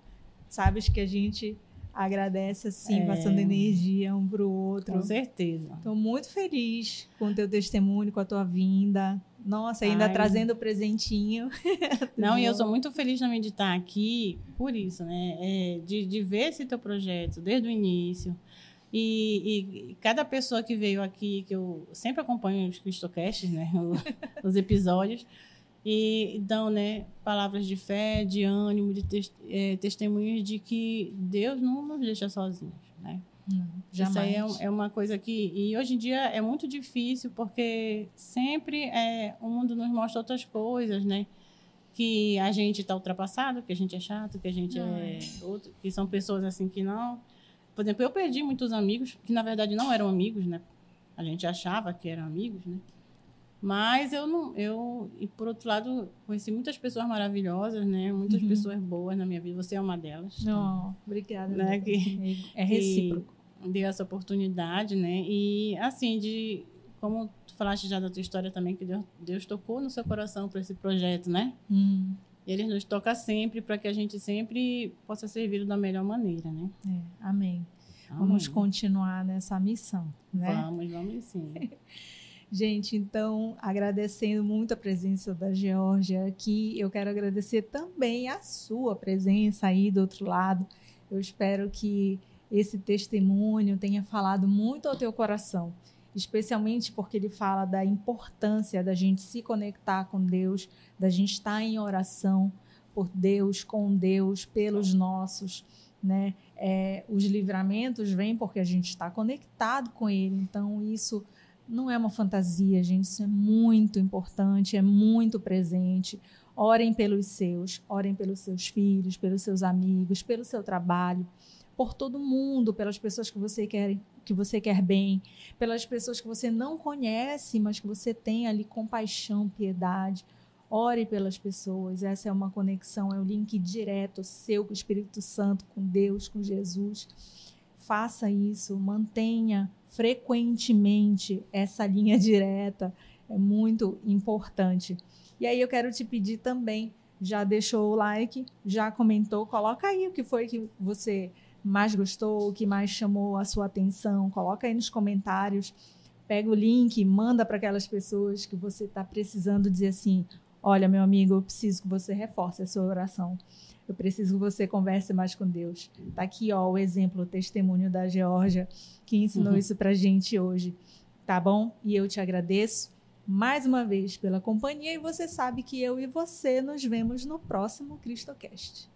Sabes que a gente agradece assim, É. passando energia um pro outro. Com certeza. Estou muito feliz com o teu testemunho, com a tua vinda. Nossa, ainda Ai. trazendo o presentinho. Não, e eu sou muito feliz também de estar aqui por isso, né? É, de, de ver esse teu projeto desde o início. E, e cada pessoa que veio aqui, que eu sempre acompanho os Cristocasts, né? Os episódios, e dão né, palavras de fé, de ânimo, de tes, é, testemunhos de que Deus não nos deixa sozinhos, né? Jamais. Isso aí é, é uma coisa que. E hoje em dia é muito difícil, porque sempre é, o mundo nos mostra outras coisas, né? Que a gente está ultrapassado, que a gente é chato, que a gente é outro, que são pessoas assim que não. Por exemplo, eu perdi muitos amigos, que na verdade não eram amigos, né? A gente achava que eram amigos, né? Mas eu não. Eu, e por outro lado, conheci muitas pessoas maravilhosas, né? Muitas Uhum. pessoas boas na minha vida. Você é uma delas. Não, obrigada. Né, que- é recíproco. Deu essa oportunidade, né? E assim, de como tu falaste já da tua história também, que Deus, Deus tocou no seu coração para esse projeto, né? Hum, E ele nos toca sempre para que a gente sempre possa servir da melhor maneira, né? é, amém. Vamos Amém. continuar nessa missão, né? Vamos, vamos sim. Gente, então, agradecendo muito a presença da Geórgia aqui, eu quero agradecer também a sua presença aí do outro lado. Eu espero que esse testemunho tenha falado muito ao teu coração, especialmente porque ele fala da importância da gente se conectar com Deus, da gente estar em oração por Deus, com Deus, pelos nossos, né? É, os livramentos vêm porque a gente está conectado com Ele. Então, isso não é uma fantasia, gente. Isso é muito importante, é muito presente. Orem pelos seus, orem pelos seus filhos, pelos seus amigos, pelo seu trabalho, por todo mundo, pelas pessoas que você quer, que você quer bem, pelas pessoas que você não conhece, mas que você tem ali compaixão, piedade. Ore pelas pessoas. Essa é uma conexão, é o link direto seu com o Espírito Santo, com Deus, com Jesus. Faça isso, mantenha frequentemente essa linha direta, é muito importante. E aí eu quero te pedir também, já deixou o like, já comentou, coloca aí o que foi que você mais gostou, o que mais chamou a sua atenção, coloca aí nos comentários, pega o link, manda para aquelas pessoas que você está precisando dizer assim, olha meu amigo, eu preciso que você reforce a sua oração. Eu preciso que você converse mais com Deus. Tá aqui, ó, o exemplo, o testemunho da Georgia que ensinou uhum. isso pra gente hoje. Tá bom? E eu te agradeço mais uma vez pela companhia e você sabe que eu e você nos vemos no próximo CristoCast.